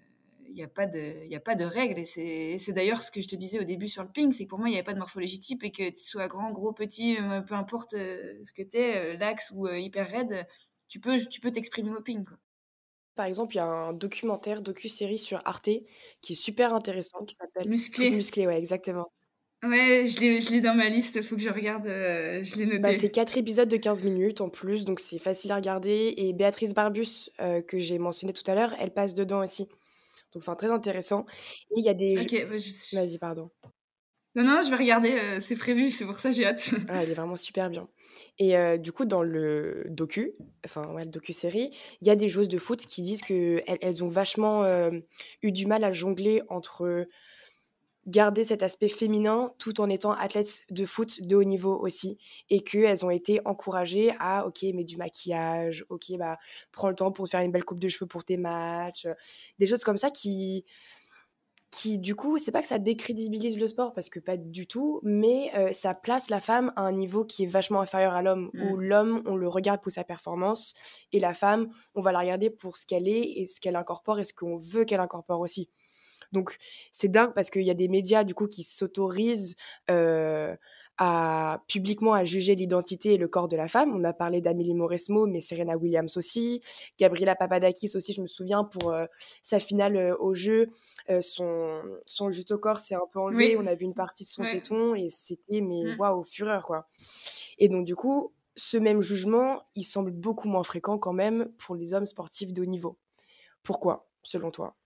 il n'y a pas de il y a pas de règles et c'est d'ailleurs ce que je te disais au début sur le ping c'est que pour moi il n'y avait pas de morphologie type et que tu sois grand gros petit euh, peu importe euh, ce que tu es l'axe ou euh, hyper raide tu peux tu peux t'exprimer au ping quoi. Par exemple, il y a un documentaire, docu-série sur Arte qui est super intéressant, qui s'appelle Musclé. Musclé, ouais, exactement. ouais je l'ai dans ma liste faut que je regarde euh, je l'ai noté Bah, c'est quatre épisodes de 15 minutes en plus, donc c'est facile à regarder. Et Béatrice Barbus, euh, que j'ai mentionné tout à l'heure, elle passe dedans aussi. Donc, enfin, très intéressant. Et il y a des... ok bah, je- Vas-y, pardon. non non je vais regarder euh, c'est prévu c'est pour ça j'ai hâte Ah, elle est vraiment super bien. Et euh, du coup, dans le docu, enfin, ouais, le docu-série, il y a des joueuses de foot qui disent qu'elles elles ont vachement euh, eu du mal à jongler entre garder cet aspect féminin tout en étant athlètes de foot de haut niveau aussi. Et qu'elles ont été encouragées à, ok, mets du maquillage, ok, bah, prends le temps pour te faire une belle coupe de cheveux pour tes matchs. Des choses comme ça qui qui du coup, c'est pas que ça décrédibilise le sport parce que pas du tout, mais euh, ça place la femme à un niveau qui est vachement inférieur à l'homme, Mm. où l'homme, on le regarde pour sa performance, et la femme, on va la regarder pour ce qu'elle est et ce qu'elle incorpore et ce qu'on veut qu'elle incorpore aussi. Donc c'est dingue parce qu'il y a des médias du coup qui s'autorisent euh, à publiquement à juger l'identité et le corps de la femme. On a parlé d'Amélie Mauresmo, mais Serena Williams aussi, Gabriela Papadakis aussi, je me souviens pour euh, sa finale euh, au jeu, euh, son son juste au corps s'est un peu enlevé, Oui. on a vu une partie de son téton et c'était mais Mm. waouh fureur quoi. Et donc du coup, ce même jugement, il semble beaucoup moins fréquent quand même pour les hommes sportifs de haut niveau. Pourquoi, selon toi?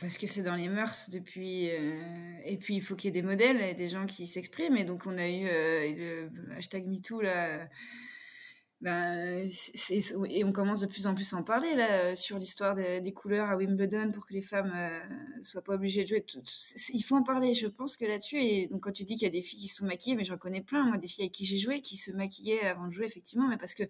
Parce que c'est dans les mœurs depuis. euh, et puis il faut qu'il y ait des modèles et des gens qui s'expriment. Et donc on a eu euh, le hashtag MeToo là. Ben, et on commence de plus en plus à en parler là sur l'histoire de- des couleurs à Wimbledon pour que les femmes euh, soient pas obligées de jouer. Il faut en parler. Je pense que là-dessus et donc quand tu dis qu'il y a des filles qui se sont maquillées, mais j'en connais plein moi des filles avec qui j'ai joué qui se maquillaient avant de jouer effectivement, mais parce que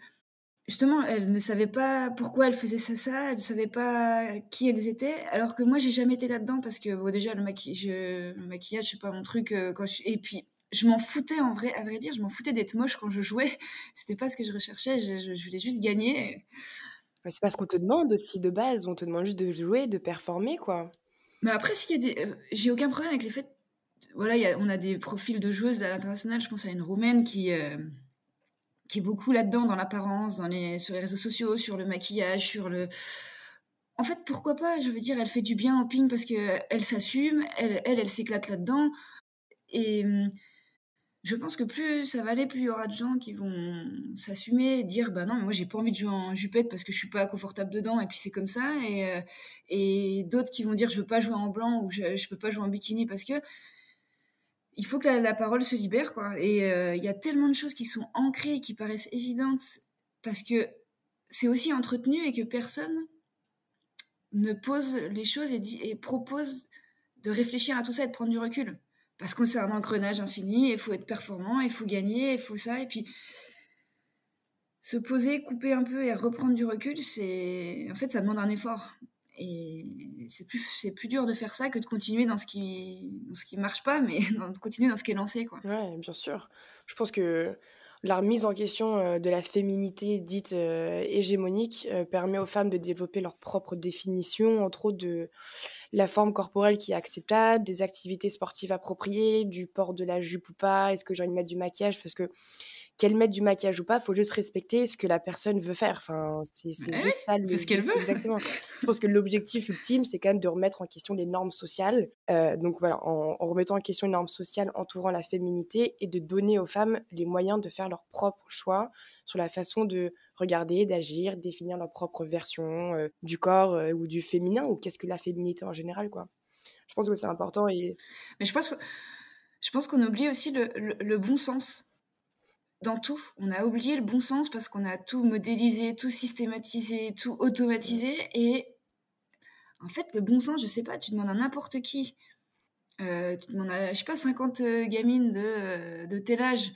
justement, elles ne savaient pas pourquoi elles faisaient ça, ça, elles ne savaient pas qui elles étaient, alors que moi, j'ai jamais été là-dedans parce que, bon, déjà, le, maqui- je- le maquillage, c'est pas mon truc. euh, quand je- Et puis, je m'en foutais, en vrai, à vrai dire, je m'en foutais d'être moche quand je jouais. C'était pas ce que je recherchais, je, je- je voulais juste gagner. C'est parce qu'on te demande aussi de base, on te demande juste de jouer, de performer quoi. Mais après, s'il y a des. euh, j'ai aucun problème avec les faits. Voilà, il y a- on a des profils de joueuses à l'international. Je pense à une roumaine qui, euh, qui est beaucoup là-dedans, dans l'apparence, sur les réseaux sociaux, sur le maquillage, sur le. En fait, pourquoi pas Je veux dire, elle fait du bien au ping parce qu'elle s'assume, elle, elle, elle s'éclate là-dedans. Et hum, je pense que plus ça va aller, plus il y aura de gens qui vont s'assumer et dire bah non, mais moi j'ai pas envie de jouer en jupette parce que je suis pas confortable dedans et puis c'est comme ça. Et, euh, et d'autres qui vont dire je veux pas jouer en blanc ou je, je peux pas jouer en bikini parce que il faut que la, parole se libère quoi. Et euh, il y a tellement de choses qui sont ancrées et qui paraissent évidentes parce que c'est aussi entretenu et que personne ne pose les choses et, propose de réfléchir à tout ça et de prendre du recul. Parce que c'est un engrenage infini, il faut être performant, il faut gagner, il faut ça. Et puis, se poser, couper un peu et reprendre du recul, c'est en fait, ça demande un effort. Et c'est plus, c'est plus dur de faire ça que de continuer dans ce qui ne ce qui marche pas, mais de continuer dans ce qui est lancé. Quoi. Ouais, bien sûr. Je pense que la remise en question euh, de la féminité dite euh, hégémonique euh, permet aux femmes de développer leur propre définition, entre autres de la forme corporelle qui est acceptable, des activités sportives appropriées, du port de la jupe ou pas, est-ce que j'ai envie de mettre du maquillage? Parce que qu'elle mette du maquillage ou pas, faut juste respecter ce que la personne veut faire. Enfin, c'est juste ça. Le, ce qu'elle veut. Exactement. Je pense que l'objectif ultime, c'est quand même de remettre en question les normes sociales. Euh, donc voilà, en, remettant en question les normes sociales entourant la féminité et de donner aux femmes les moyens de faire leur propre choix sur la façon de regarder, d'agir, définir leur propre version euh, du corps euh, ou du féminin ou qu'est-ce que la féminité en général, quoi. Je pense que c'est important. Et... Mais je pense que je pense qu'on oublie aussi le, le bon sens dans tout. On a oublié le bon sens parce qu'on a tout modélisé, tout systématisé, tout automatisé. Et en fait, le bon sens, je sais pas, tu demandes à n'importe qui. Euh, tu demandes à, je sais pas, 50 euh, gamines de, euh, de tel âge.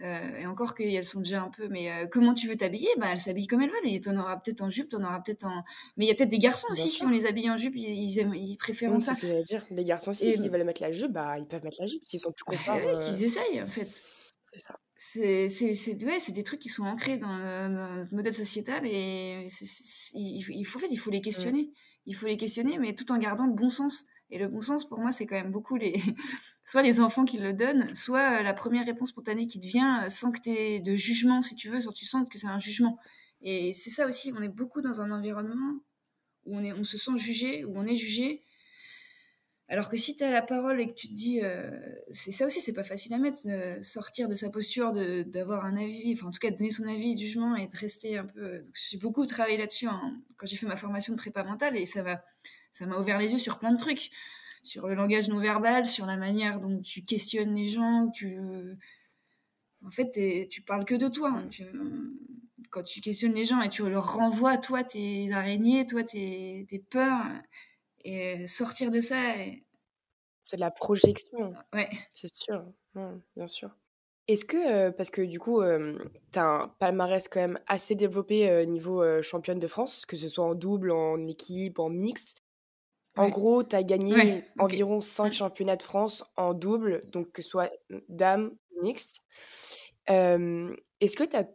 et encore qu'elles sont déjà un peu, mais comment tu veux t'habiller? Bah, Elles s'habillent comme elles veulent. Et tu en auras peut-être en jupe, tu en auras peut-être en. Mais il y a peut-être des garçons aussi, si on les habille en jupe, ils, aiment, ils préfèrent ça. C'est ce que dire. Les garçons aussi, s'ils veulent mettre la jupe, bah, ils peuvent mettre la jupe s'ils sont plus contents. Bah, ils essayent, en fait. C'est ça c'est c'est ouais, des trucs qui sont ancrés dans, notre modèle sociétal et il, faut, en fait, il faut les questionner. Il faut les questionner, mais tout en gardant le bon sens. Et le bon sens, pour moi, c'est quand même beaucoup les, soit les enfants qui le donnent, soit la première réponse spontanée qui te vient sans que tu de jugement, si tu veux, sans que tu sentes que c'est un jugement. Et c'est ça aussi, on est beaucoup dans un environnement où on, est, on se sent jugé, où on est jugé, alors que si tu as la parole et que tu te dis, euh, c'est ça aussi, c'est pas facile à mettre, sortir de sa posture, d'avoir un avis, enfin en tout cas de donner son avis, du jugement et de rester un peu. J'ai beaucoup travaillé là-dessus quand j'ai fait ma formation de prépa mentale et ça m'a ça ouvert les yeux sur plein de trucs, sur le langage non verbal, sur la manière dont tu questionnes les gens, tu en fait tu parles que de toi. Hein. quand tu questionnes les gens et tu leur renvoies toi tes araignées, toi tes, tes peurs et sortir de ça. C'est de la projection. Ouais. C'est sûr. bien sûr. Est-ce que, parce que du coup, tu as un palmarès quand même assez développé niveau championne de France, que ce soit en double, en équipe, en mix. En gros, tu as gagné environ 5 championnats de France en double, donc que ce soit dame, mixte. Est-ce que tu as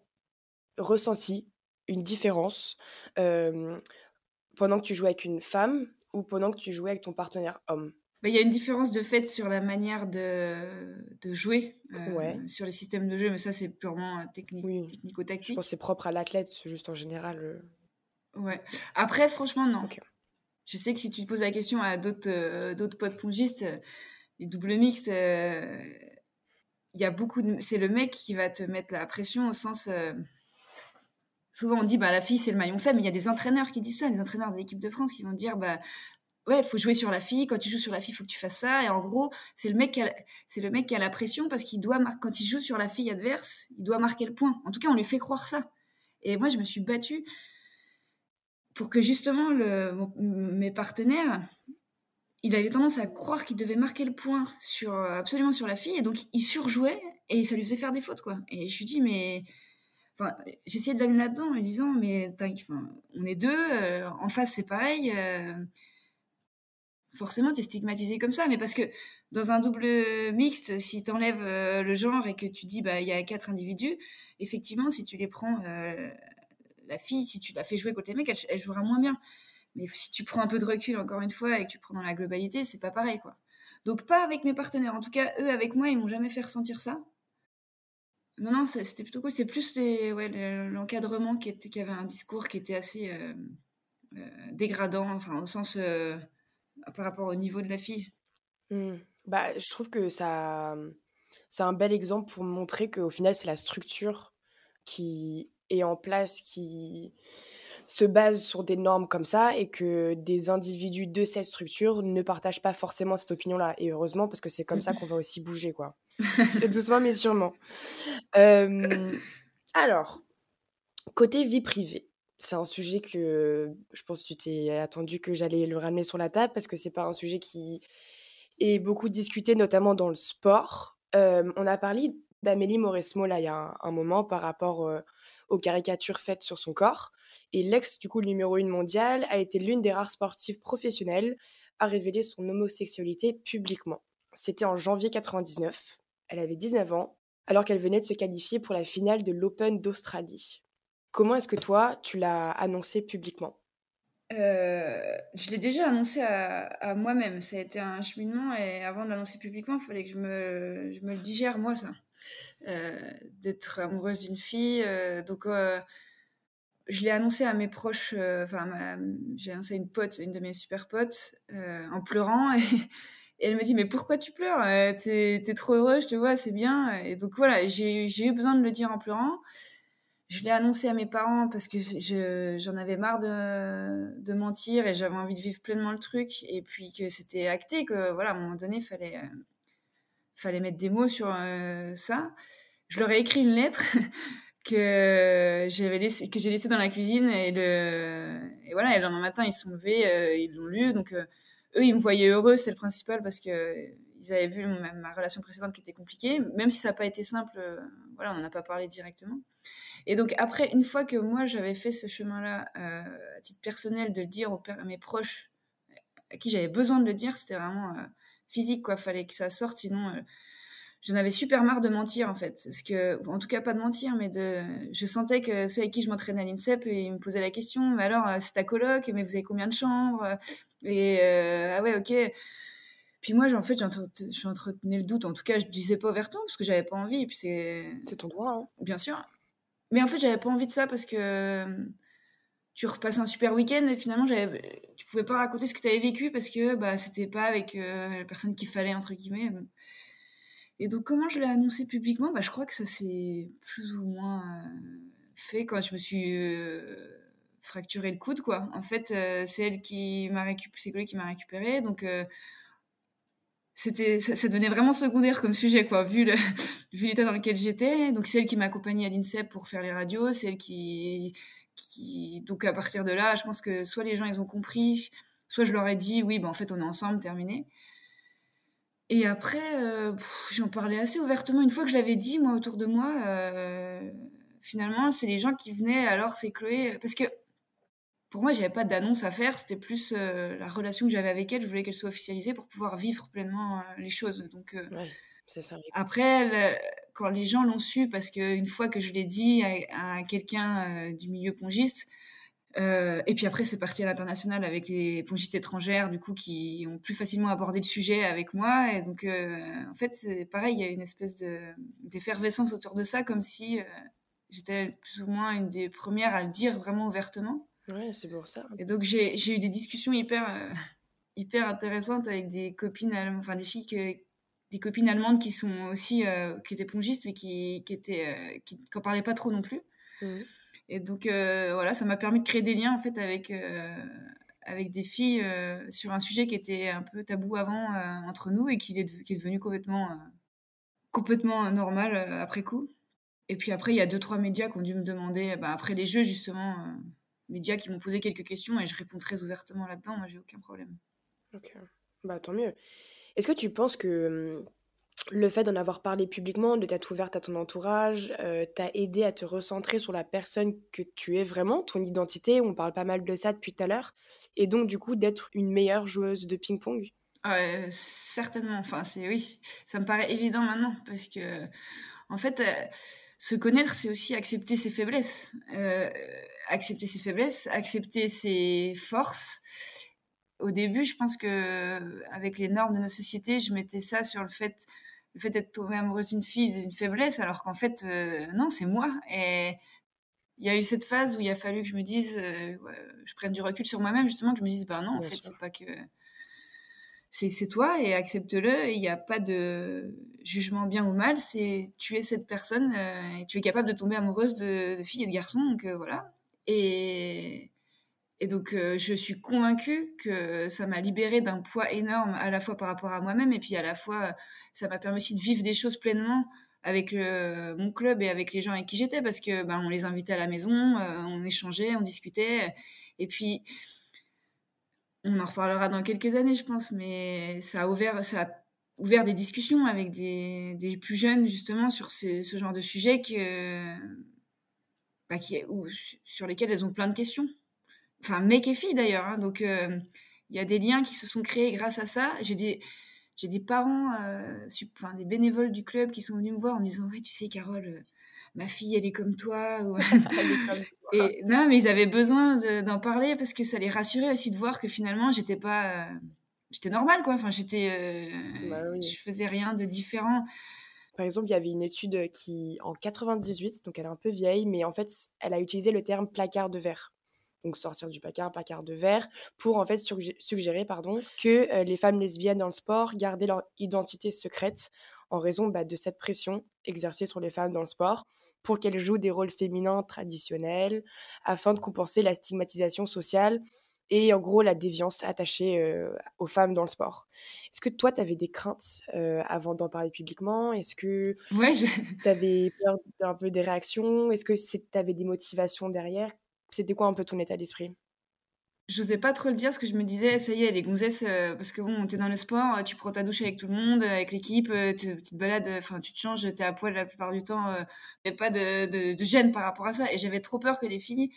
ressenti une différence pendant que tu jouais avec une femme ou pendant que tu jouais avec ton partenaire homme? Bah, il y a une différence de fait sur la manière de, de jouer, euh, sur les systèmes de jeu, mais ça c'est purement euh, technique, technico-tactique. Je pense que c'est propre à l'athlète, juste en général. Euh. Ouais. Après, franchement, non. Je sais que si tu te poses la question à d'autres d'autres potes pongistes, les doubles mix, il y a beaucoup de... C'est le mec qui va te mettre la pression au sens souvent on dit bah la fille c'est le maillon faible, mais il y a des entraîneurs qui disent ça, des entraîneurs de l'équipe de France qui vont dire bah ouais, faut jouer sur la fille, quand tu joues sur la fille, il faut que tu fasses ça et en gros, c'est le mec qui a c'est le mec qui a la pression parce qu'il doit quand il joue sur la fille adverse, il doit marquer le point. En tout cas, on lui fait croire ça. Et moi je me suis battue pour que justement mes partenaires il avait tendance à croire qu'il devait marquer le point sur absolument sur la fille et donc il surjouait et ça lui faisait faire des fautes quoi. Et je lui dis mais Enfin, j'essayais de l'amener là-dedans en me disant, mais on est deux, euh, en face c'est pareil. Euh, forcément, tu es stigmatisé comme ça, mais parce que dans un double mixte, si tu enlèves euh, le genre et que tu dis, bah, il y a quatre individus, effectivement, si tu les prends, la fille, si tu la fais jouer contre les mecs, elle, elle, jouera moins bien. Mais si tu prends un peu de recul, encore une fois, et que tu prends dans la globalité, c'est pas pareil, quoi. Donc, pas avec mes partenaires. En tout cas, eux, avec moi, ils m'ont jamais fait ressentir ça. Non, non, c'était plutôt cool. C'est plus l'encadrement qui, avait un discours qui était assez euh, euh, dégradant, enfin, au sens euh, par rapport au niveau de la fille. Mmh. Bah, je trouve que ça, c'est un bel exemple pour montrer qu'au final, c'est la structure qui est en place, qui, se base sur des normes comme ça et que des individus de cette structure ne partagent pas forcément cette opinion-là. Et heureusement, parce que c'est comme ça qu'on va aussi bouger, quoi. Doucement, mais sûrement. alors, côté vie privée, c'est un sujet que je pense que tu t'es attendu que j'allais le ramener sur la table parce que c'est pas un sujet qui est beaucoup discuté, notamment dans le sport. on a parlé d'Amélie Mauresmo là il y a un, moment par rapport aux caricatures faites sur son corps. Et l'ex du coup numéro 1 mondial a été l'une des rares sportives professionnelles à révéler son homosexualité publiquement. C'était en janvier 99. Elle avait 19 ans alors qu'elle venait de se qualifier pour la finale de l'Open d'Australie. Comment est-ce que toi, tu l'as annoncé publiquement? Euh, je l'ai déjà annoncé à, moi-même. Ça a été un cheminement et avant de l'annoncer publiquement, il fallait que je me, je me le digère moi, ça. Euh, d'être amoureuse d'une fille. Euh, donc, je l'ai annoncé à mes proches. Enfin, j'ai annoncé à une pote, une de mes super potes, en pleurant. Et, elle me dit Mais pourquoi tu pleures? T'es es trop heureuse, je te vois, c'est bien. Et donc, voilà, j'ai eu besoin de le dire en pleurant je l'ai annoncé à mes parents parce que j'en avais marre de, mentir et j'avais envie de vivre pleinement le truc. Et puis que c'était acté que, voilà, à un moment donné, il fallait, euh, mettre des mots sur euh, ça. Je leur ai écrit une lettre que j'avais laissé, que j'ai laissée dans la cuisine et le, et voilà, et le lendemain matin, ils sont levés, euh, ils l'ont lu. Donc, eux, ils me voyaient heureux, c'est le principal parce que ils avaient vu ma, relation précédente qui était compliquée, même si ça n'a pas été simple. voilà, on n'en a pas parlé directement. Et donc après, une fois que moi j'avais fait ce chemin-là euh, à titre personnel, de le dire aux, à mes proches à qui j'avais besoin de le dire, c'était vraiment euh, physique quoi. Fallait que ça sorte, sinon euh, j'en avais super marre de mentir en fait. Parce que, en tout cas pas de mentir, mais de, je sentais que ceux avec qui je m'entraînais à l'INSEP, ils me posaient la question, mais alors c'est ta coloc, mais vous avez combien de chambres? Et ah ouais, ok. Puis moi, en fait, j'entretenais le doute. En tout cas, je disais pas ouvertement parce que j'avais pas envie. Et puis c'est. C'est ton droit, hein. Bien sûr. Mais en fait, j'avais pas envie de ça parce que euh, tu repasses un super week-end et finalement, tu pouvais pas raconter ce que tu avais vécu parce que bah, c'était pas avec euh, la personne qu'il fallait, entre guillemets. Et donc, comment je l'ai annoncé publiquement bah, Je crois que ça s'est plus ou moins euh, fait quand je me suis fracturé le coude. Quoi. En fait, c'est elle qui m'a récupéré, qui m'a récupéré. Donc, c'était ça, devenait vraiment secondaire comme sujet quoi vu l'état dans lequel j'étais donc c'est elle qui m'a accompagnée à l'INSEP pour faire les radios c'est elle qui donc à partir de là je pense que soit les gens ils ont compris soit je leur ai dit oui ben en fait on est ensemble terminé et après euh, j'en parlais assez ouvertement une fois que je l'avais dit moi autour de moi euh, finalement c'est les gens qui venaient alors c'est Chloé parce que pour moi, j'avais pas d'annonce à faire. C'était plus euh, la relation que j'avais avec elle. Je voulais qu'elle soit officialisée pour pouvoir vivre pleinement euh, les choses. Donc, euh, c'est ça. Après, quand les gens l'ont su, parce qu'une fois que je l'ai dit à, quelqu'un du milieu pongiste, et puis après, c'est parti à l'international avec les pongistes étrangères, du coup, qui ont plus facilement abordé le sujet avec moi. Et donc, en fait, c'est pareil, il y a une espèce d'effervescence autour de ça, comme si j'étais plus ou moins une des premières à le dire vraiment ouvertement. Ouais, c'est pour ça. Et donc, j'ai eu des discussions hyper, euh, hyper intéressantes avec des copines allemandes, enfin des filles que, des copines allemandes qui sont aussi, euh, qui étaient pongistes, mais qui, qui étaient, euh, qui n'en parlaient pas trop non plus. Mmh. Et donc, voilà, ça m'a permis de créer des liens, en fait, avec, avec des filles sur un sujet qui était un peu tabou avant entre nous et qui est, qui est devenu complètement, complètement normal après coup. Et puis après, il y a deux, trois médias qui ont dû me demander, bah, après les jeux, justement, médias qui m'ont posé quelques questions et je réponds très ouvertement là-dedans. Moi, j'ai aucun problème. Ok, bah tant mieux. Est-ce que tu penses que hum, le fait d'en avoir parlé publiquement, de t'être ouverte à ton entourage, euh, t'a aidé à te recentrer sur la personne que tu es vraiment, ton identité On parle pas mal de ça depuis tout à l'heure. Et donc, du coup, d'être une meilleure joueuse de ping-pong? Ah Certainement. Enfin, c'est oui, ça me paraît évident maintenant parce que, en fait. Euh, se connaître, c'est aussi accepter ses faiblesses. Euh, accepter ses faiblesses, accepter ses forces. Au début, je pense que avec les normes de nos sociétés, je mettais ça sur le fait, le fait d'être tombée amoureuse d'une fille, d'une faiblesse, alors qu'en fait, euh, non, c'est moi. Et il y a eu cette phase où il a fallu que je me dise, euh, je prenne du recul sur moi-même, justement, que je me dise, ben non, en fait, c'est pas que c'est toi et accepte-le. Il n'y a pas de jugement bien ou mal. C'est tu es cette personne euh, et tu es capable de tomber amoureuse de, filles et de garçons. Donc voilà. Et, et donc euh, je suis convaincue que ça m'a libérée d'un poids énorme à la fois par rapport à moi-même et puis à la fois ça m'a permis aussi de vivre des choses pleinement avec mon club et avec les gens avec qui j'étais parce que ben, on les invitait à la maison, on échangeait, on discutait. Et puis, on en reparlera dans quelques années, je pense, mais ça a ouvert, ça a ouvert des discussions avec des, plus jeunes, justement, sur ce genre de sujet que, bah, ou, sur lesquels elles ont plein de questions. Enfin, mec et fille d'ailleurs. Hein, donc, il y a des liens qui se sont créés grâce à ça. J'ai des j'ai des parents, euh, enfin, des bénévoles du club qui sont venus me voir en me disant Ouais, tu sais, Carole, euh, ma fille, elle est comme toi. Et non, mais ils avaient besoin d'en parler parce que ça les rassurait aussi de voir que finalement, j'étais pas. Euh, j'étais normale, quoi. Enfin, j'étais. Bah je faisais rien de différent. Par exemple, il y avait une étude qui, en 98, donc elle est un peu vieille, mais en fait, elle a utilisé le terme placard de verre donc sortir du placard, placard de verre, pour en fait suggérer pardon, que euh, les femmes lesbiennes dans le sport gardaient leur identité secrète en raison bah, de cette pression exercée sur les femmes dans le sport pour qu'elles jouent des rôles féminins traditionnels afin de compenser la stigmatisation sociale et en gros la déviance attachée euh, aux femmes dans le sport. Est-ce que toi, tu avais des craintes euh, avant d'en parler publiquement? Est-ce que ouais, tu avais peur d'un peu des réactions? Est-ce que tu avais des motivations derrière? C'était quoi un peu ton état d'esprit? Je n'osais pas trop le dire parce que je me disais, ça y est, les gonzesses, euh, parce que bon, es dans le sport, tu prends ta douche avec tout le monde, avec l'équipe, euh, tu, te balades, enfin, tu te changes, tu es à poil la plupart du temps, il n'y a pas de, gêne par rapport à ça. Et j'avais trop peur que les filles,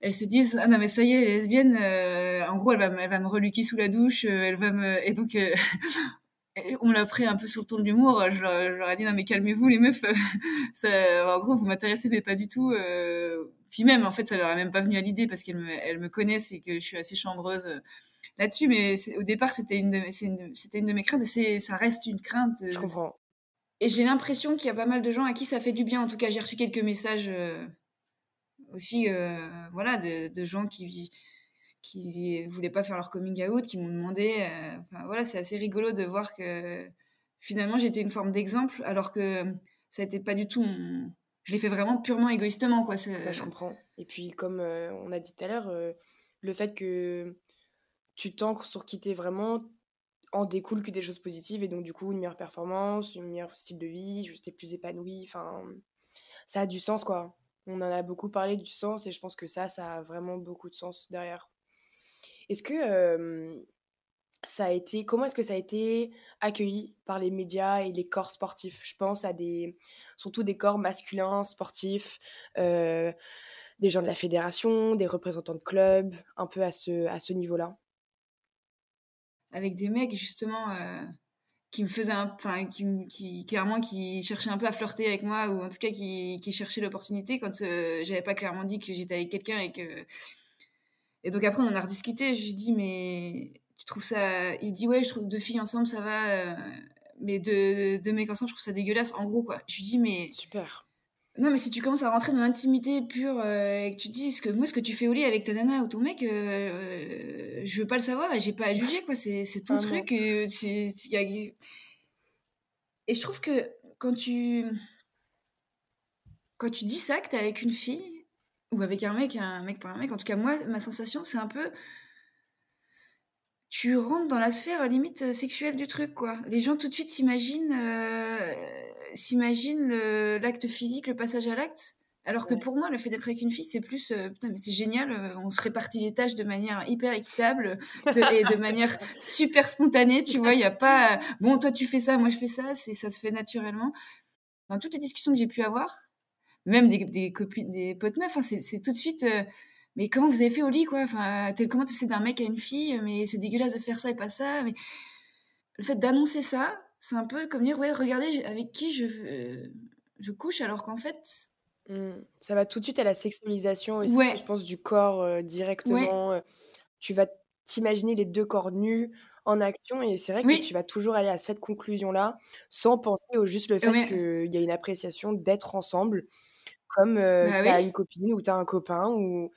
elles se disent, ah non, mais ça y est, elle est lesbienne, euh, en gros, elle va, me reluquer sous la douche, elle va me. Et donc, on l'a pris un peu sur le ton de l'humour. Je, leur ai dit non mais calmez-vous les meufs. en gros vous m'intéressez mais pas du tout. Euh. Puis même en fait ça leur est même pas venu à l'idée parce qu'elles me, elles me connaissent et que je suis assez chambreuse euh, là-dessus. Mais au départ c'était une, c'était une de mes craintes et ça reste une crainte. Je comprends. Et j'ai l'impression qu'il y a pas mal de gens à qui ça fait du bien. En tout cas j'ai reçu quelques messages euh, aussi voilà de, de gens qui qui voulaient pas faire leur coming out, qui m'ont demandé. Euh, enfin voilà, c'est assez rigolo de voir que finalement j'étais une forme d'exemple, alors que ça n'était pas du tout Je l'ai fait vraiment purement égoïstement, quoi. Je comprends. Et puis, comme euh, on a dit tout à l'heure, euh, le fait que tu t'ancres sur qui t'es vraiment en découle que des choses positives et donc du coup une meilleure performance, une meilleure style de vie, juste plus épanoui. Enfin, ça a du sens, quoi. On en a beaucoup parlé du sens et je pense que ça, ça a vraiment beaucoup de sens derrière. Est-ce que ça a été, comment est-ce que ça a été accueilli par les médias et les corps sportifs? Je pense à des, surtout des corps masculins sportifs, des gens de la fédération, des représentants de clubs, un peu à ce, à ce niveau-là. Avec des mecs justement qui me faisaient, enfin qui, clairement qui cherchaient un peu à flirter avec moi ou en tout cas qui, cherchaient l'opportunité quand j'avais pas clairement dit que j'étais avec quelqu'un et que et donc après, on en a rediscuté. Je lui dis, mais tu trouves ça. Il me dit, ouais, je trouve deux filles ensemble, ça va. Euh, mais deux, deux mecs ensemble, je trouve ça dégueulasse. En gros, quoi. Je lui dis, mais. Super. Non, mais si tu commences à rentrer dans l'intimité pure euh, et que tu dis, ce que moi, ce que tu fais au lit avec ta nana ou ton mec, euh, je veux pas le savoir et j'ai pas à juger, quoi. C'est ton truc. Et, et je trouve que quand tu. Quand tu dis ça, que t'es avec une fille, ou avec un mec, un mec pour un mec. En tout cas, moi, ma sensation, c'est un peu. Tu rentres dans la sphère limite euh, sexuelle du truc, quoi. Les gens tout de suite s'imaginent, euh, s'imaginent l'acte physique, le passage à l'acte. Alors que pour moi, le fait d'être avec une fille, c'est plus, euh, putain, mais c'est génial, on se répartit les tâches de manière hyper équitable et de manière super spontanée, tu vois, il n'y a pas, bon, toi tu fais ça, moi je fais ça, c'est, ça se fait naturellement. Dans toutes les discussions que j'ai pu avoir, même des, des copines, des potes meufs, hein, c'est tout de suite. Euh, mais comment vous avez fait au lit, quoi? Enfin, comment tu passé d'un mec à une fille Mais c'est dégueulasse de faire ça et pas ça. Mais le fait d'annoncer ça, c'est un peu comme dire, ouais, regardez avec qui je, euh, je couche, alors qu'en fait. Mmh. Ça va tout de suite à la sexualisation aussi, je pense, du corps euh, directement. Tu vas t'imaginer les deux corps nus en action et c'est vrai que tu vas toujours aller à cette conclusion-là sans penser au juste le fait qu'il y a une appréciation d'être ensemble comme euh, bah tu as une copine ou tu as un copain. Ou...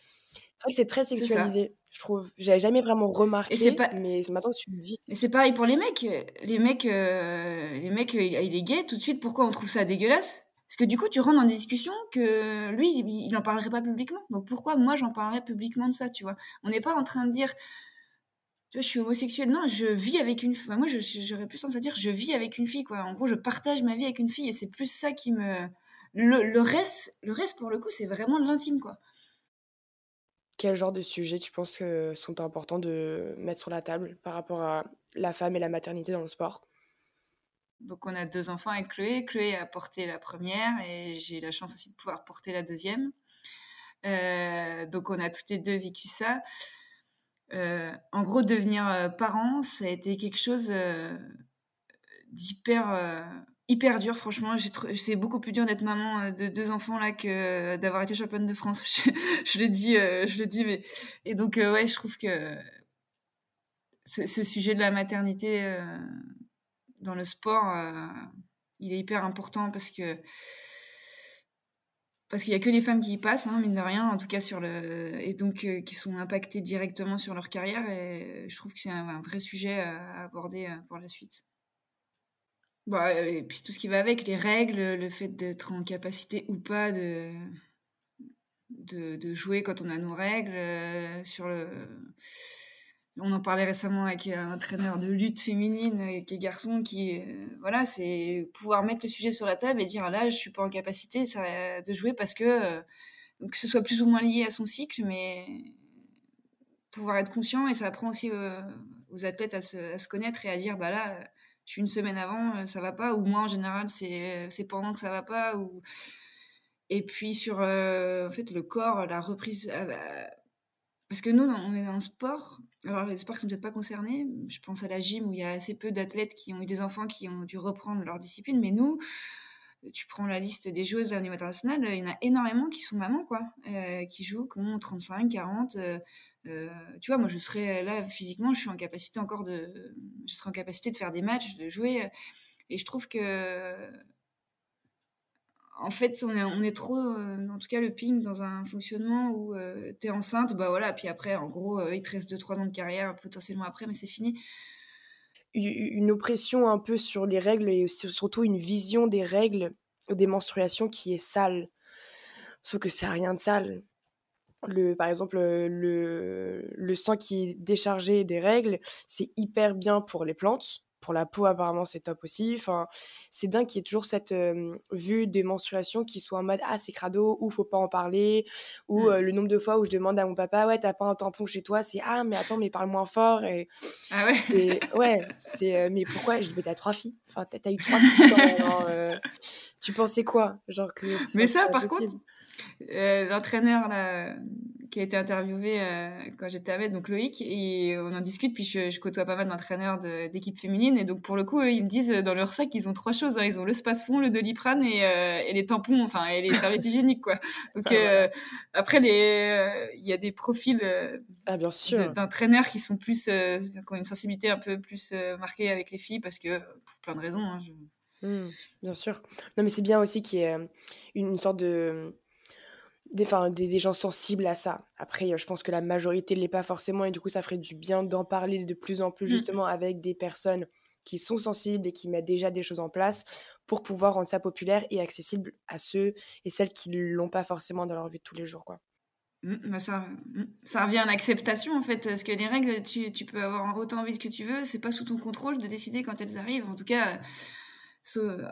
C'est vrai que c'est très sexualisé, je trouve. J'avais jamais vraiment remarqué, pas... mais maintenant tu me dis. Et c'est pareil pour les mecs. Les mecs, euh, les mecs il est gay, tout de suite, pourquoi on trouve ça dégueulasse? Parce que du coup, tu rentres dans des discussions que lui, il n'en parlerait pas publiquement. Donc pourquoi moi, j'en parlerais publiquement de ça, tu vois? On n'est pas en train de dire, je suis homosexuelle. Non, je vis avec une fille. Moi, j'aurais plus tendance à dire je vis avec une fille, quoi. En gros, je partage ma vie avec une fille et c'est plus ça qui me. Le, reste, le reste, pour le coup, c'est vraiment de l'intime, quoi. Quel genre de sujets tu penses que sont importants de mettre sur la table par rapport à la femme et la maternité dans le sport? Donc, on a deux enfants avec Chloé. Chloé a porté la première et j'ai la chance aussi de pouvoir porter la deuxième. Euh, donc, on a toutes les deux vécu ça. Euh, en gros, devenir euh, parent, ça a été quelque chose d'hyper hyper dur. Franchement, c'est beaucoup plus dur d'être maman de deux enfants là que d'avoir été championne de France. je, le dis, je le dis, mais et donc ouais, je trouve que ce, sujet de la maternité dans le sport, il est hyper important parce que parce qu'il y a que les femmes qui y passent, hein, mine de rien, en tout cas sur le, et donc euh, qui sont impactées directement sur leur carrière. Et je trouve que c'est un, vrai sujet à, aborder euh, pour la suite. Bah, et puis tout ce qui va avec, les règles, le fait d'être en capacité ou pas de, de, jouer quand on a nos règles, euh, sur le on en parlait récemment avec un entraîneur de lutte féminine euh, qui est garçon, qui euh, voilà, c'est pouvoir mettre le sujet sur la table et dire là, je suis pas en capacité de jouer parce que euh, que ce soit plus ou moins lié à son cycle, mais pouvoir être conscient et ça apprend aussi aux athlètes à se, connaître et à dire bah là, une semaine avant, ça va pas, ou moi en général c'est pendant que ça va pas, ou et puis sur en fait le corps, la reprise parce que nous, on est dans un sport. Alors, les sports qui sont peut-être pas concernés, je pense à la gym où il y a assez peu d'athlètes qui ont eu des enfants qui ont dû reprendre leur discipline. Mais nous, tu prends la liste des joueuses à niveau international, il y en a énormément qui sont mamans, quoi, euh, qui jouent, qui ont 35, 40. Euh, euh, tu vois, moi, je serais là physiquement, je suis en capacité encore de, je en capacité de faire des matchs, de jouer. Et je trouve que en fait, on est, trop, en tout cas le ping, dans un fonctionnement où tu es enceinte, bah voilà, puis après, en gros, il te reste 2-3 ans de carrière, potentiellement après, mais c'est fini. Une oppression un peu sur les règles et surtout une vision des règles, des menstruations qui est sale. Sauf que c'est rien de sale. Le, par exemple, le, le sang qui est déchargé des règles, c'est hyper bien pour les plantes pour la peau, apparemment, c'est top aussi. Enfin, c'est dingue qu'il y ait toujours cette vue des menstruations qui soit en mode Ah, c'est crado, ou faut pas en parler, ou mmh. le nombre de fois où je demande à mon papa Ouais, t'as pas un tampon chez toi? C'est Ah, mais attends, mais parle moins fort. Et, ah ouais Ouais, c'est Mais pourquoi? Je dis Mais t'as trois filles. Enfin, t'as eu trois filles. tu pensais quoi? Genre que Mais ça, par contre, l'entraîneur, là qui a été interviewé euh, quand j'étais avec, donc Loïc, et on en discute, puis je, côtoie pas mal d'entraîneurs d'équipes féminines, et donc pour le coup, ils me disent dans leur sac, ils ont trois choses, hein. ils ont le space-fond, le doliprane et, euh, et les tampons, enfin, et les serviettes hygiéniques, quoi. Donc euh, après, il y a des profils ah, d'entraîneurs qui sont plus, qui ont une sensibilité un peu plus marquée avec les filles, parce que, pour plein de raisons, hein, mmh, bien sûr. Non, mais c'est bien aussi qu'il y ait une sorte de des, des, des, gens sensibles à ça. Après, je pense que la majorité ne l'est pas forcément et du coup, ça ferait du bien d'en parler de plus en plus mmh. justement avec des personnes qui sont sensibles et qui mettent déjà des choses en place pour pouvoir rendre ça populaire et accessible à ceux et celles qui ne l'ont pas forcément dans leur vie de tous les jours. Quoi. Mmh, bah ça, mmh, ça revient à l'acceptation en fait, parce que les règles, tu, tu, peux avoir autant envie que tu veux, c'est pas sous ton contrôle de décider quand elles arrivent, en tout cas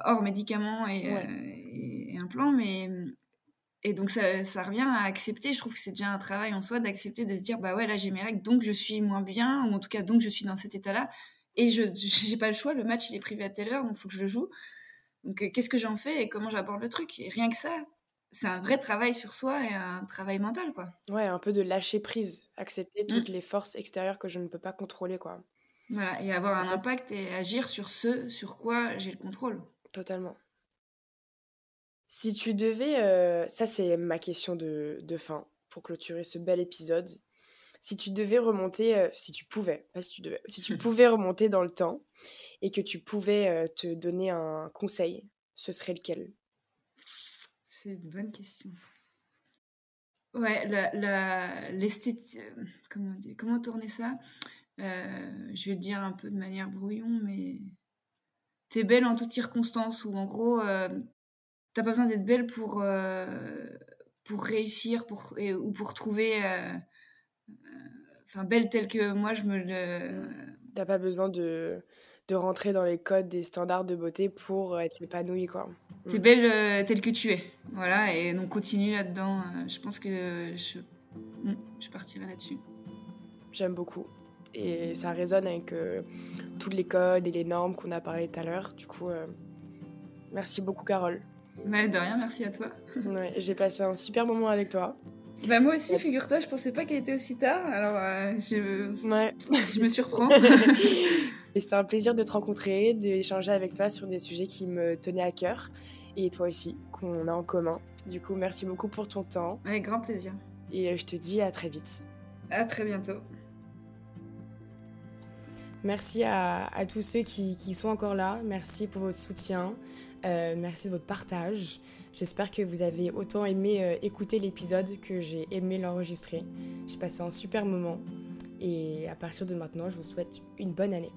hors médicaments et, euh, et, et implants, mais et donc ça, ça, revient à accepter, je trouve que c'est déjà un travail en soi d'accepter de se dire bah ouais là j'ai mes règles donc je suis moins bien ou en tout cas donc je suis dans cet état-là et je j'ai pas le choix, le match il est privé à telle heure donc il faut que je le joue. Donc euh, qu'est-ce que j'en fais et comment j'aborde le truc? Et rien que ça, c'est un vrai travail sur soi et un travail mental quoi. Ouais, un peu de lâcher prise, accepter mmh. toutes les forces extérieures que je ne peux pas contrôler quoi. Voilà, et avoir un impact et agir sur ce sur quoi j'ai le contrôle. Totalement. Si tu devais, euh, ça c'est ma question de, de, fin pour clôturer ce bel épisode. Si tu devais remonter, euh, si tu pouvais, pas si tu devais, si tu pouvais remonter dans le temps et que tu pouvais euh, te donner un conseil, ce serait lequel? C'est une bonne question. Ouais, la, l'esthétique, comment, comment tourner ça? Je vais le dire un peu de manière brouillon, mais t'es belle en toutes circonstances, ou en gros, t'as pas besoin d'être belle pour, euh, pour réussir pour, ou pour trouver euh, enfin, belle telle que moi je me le. T'as pas besoin de, de rentrer dans les codes des standards de beauté pour être épanouie, quoi. T'es belle euh, telle que tu es. Voilà, et donc continue là-dedans. Euh, je pense que je, mm, je partirai là-dessus. J'aime beaucoup. Et ça résonne avec euh, tous les codes et les normes qu'on a parlé tout à l'heure. Du coup, euh, merci beaucoup, Carole. Ouais, de rien, merci à toi. Ouais, J'ai passé un super moment avec toi. Bah moi aussi, figure-toi, je pensais pas qu'elle était aussi tard, alors euh, je, Ouais. je me surprends. Et c'était un plaisir de te rencontrer, d'échanger avec toi sur des sujets qui me tenaient à cœur. Et toi aussi, qu'on a en commun. Du coup, merci beaucoup pour ton temps. Avec grand plaisir. Et euh, je te dis à très vite. À très bientôt. Merci à, à tous ceux qui, qui sont encore là. Merci pour votre soutien. Euh, merci de votre partage. J'espère que vous avez autant aimé euh, écouter l'épisode que j'ai aimé l'enregistrer. J'ai passé un super moment. Et à partir de maintenant, je vous souhaite une bonne année.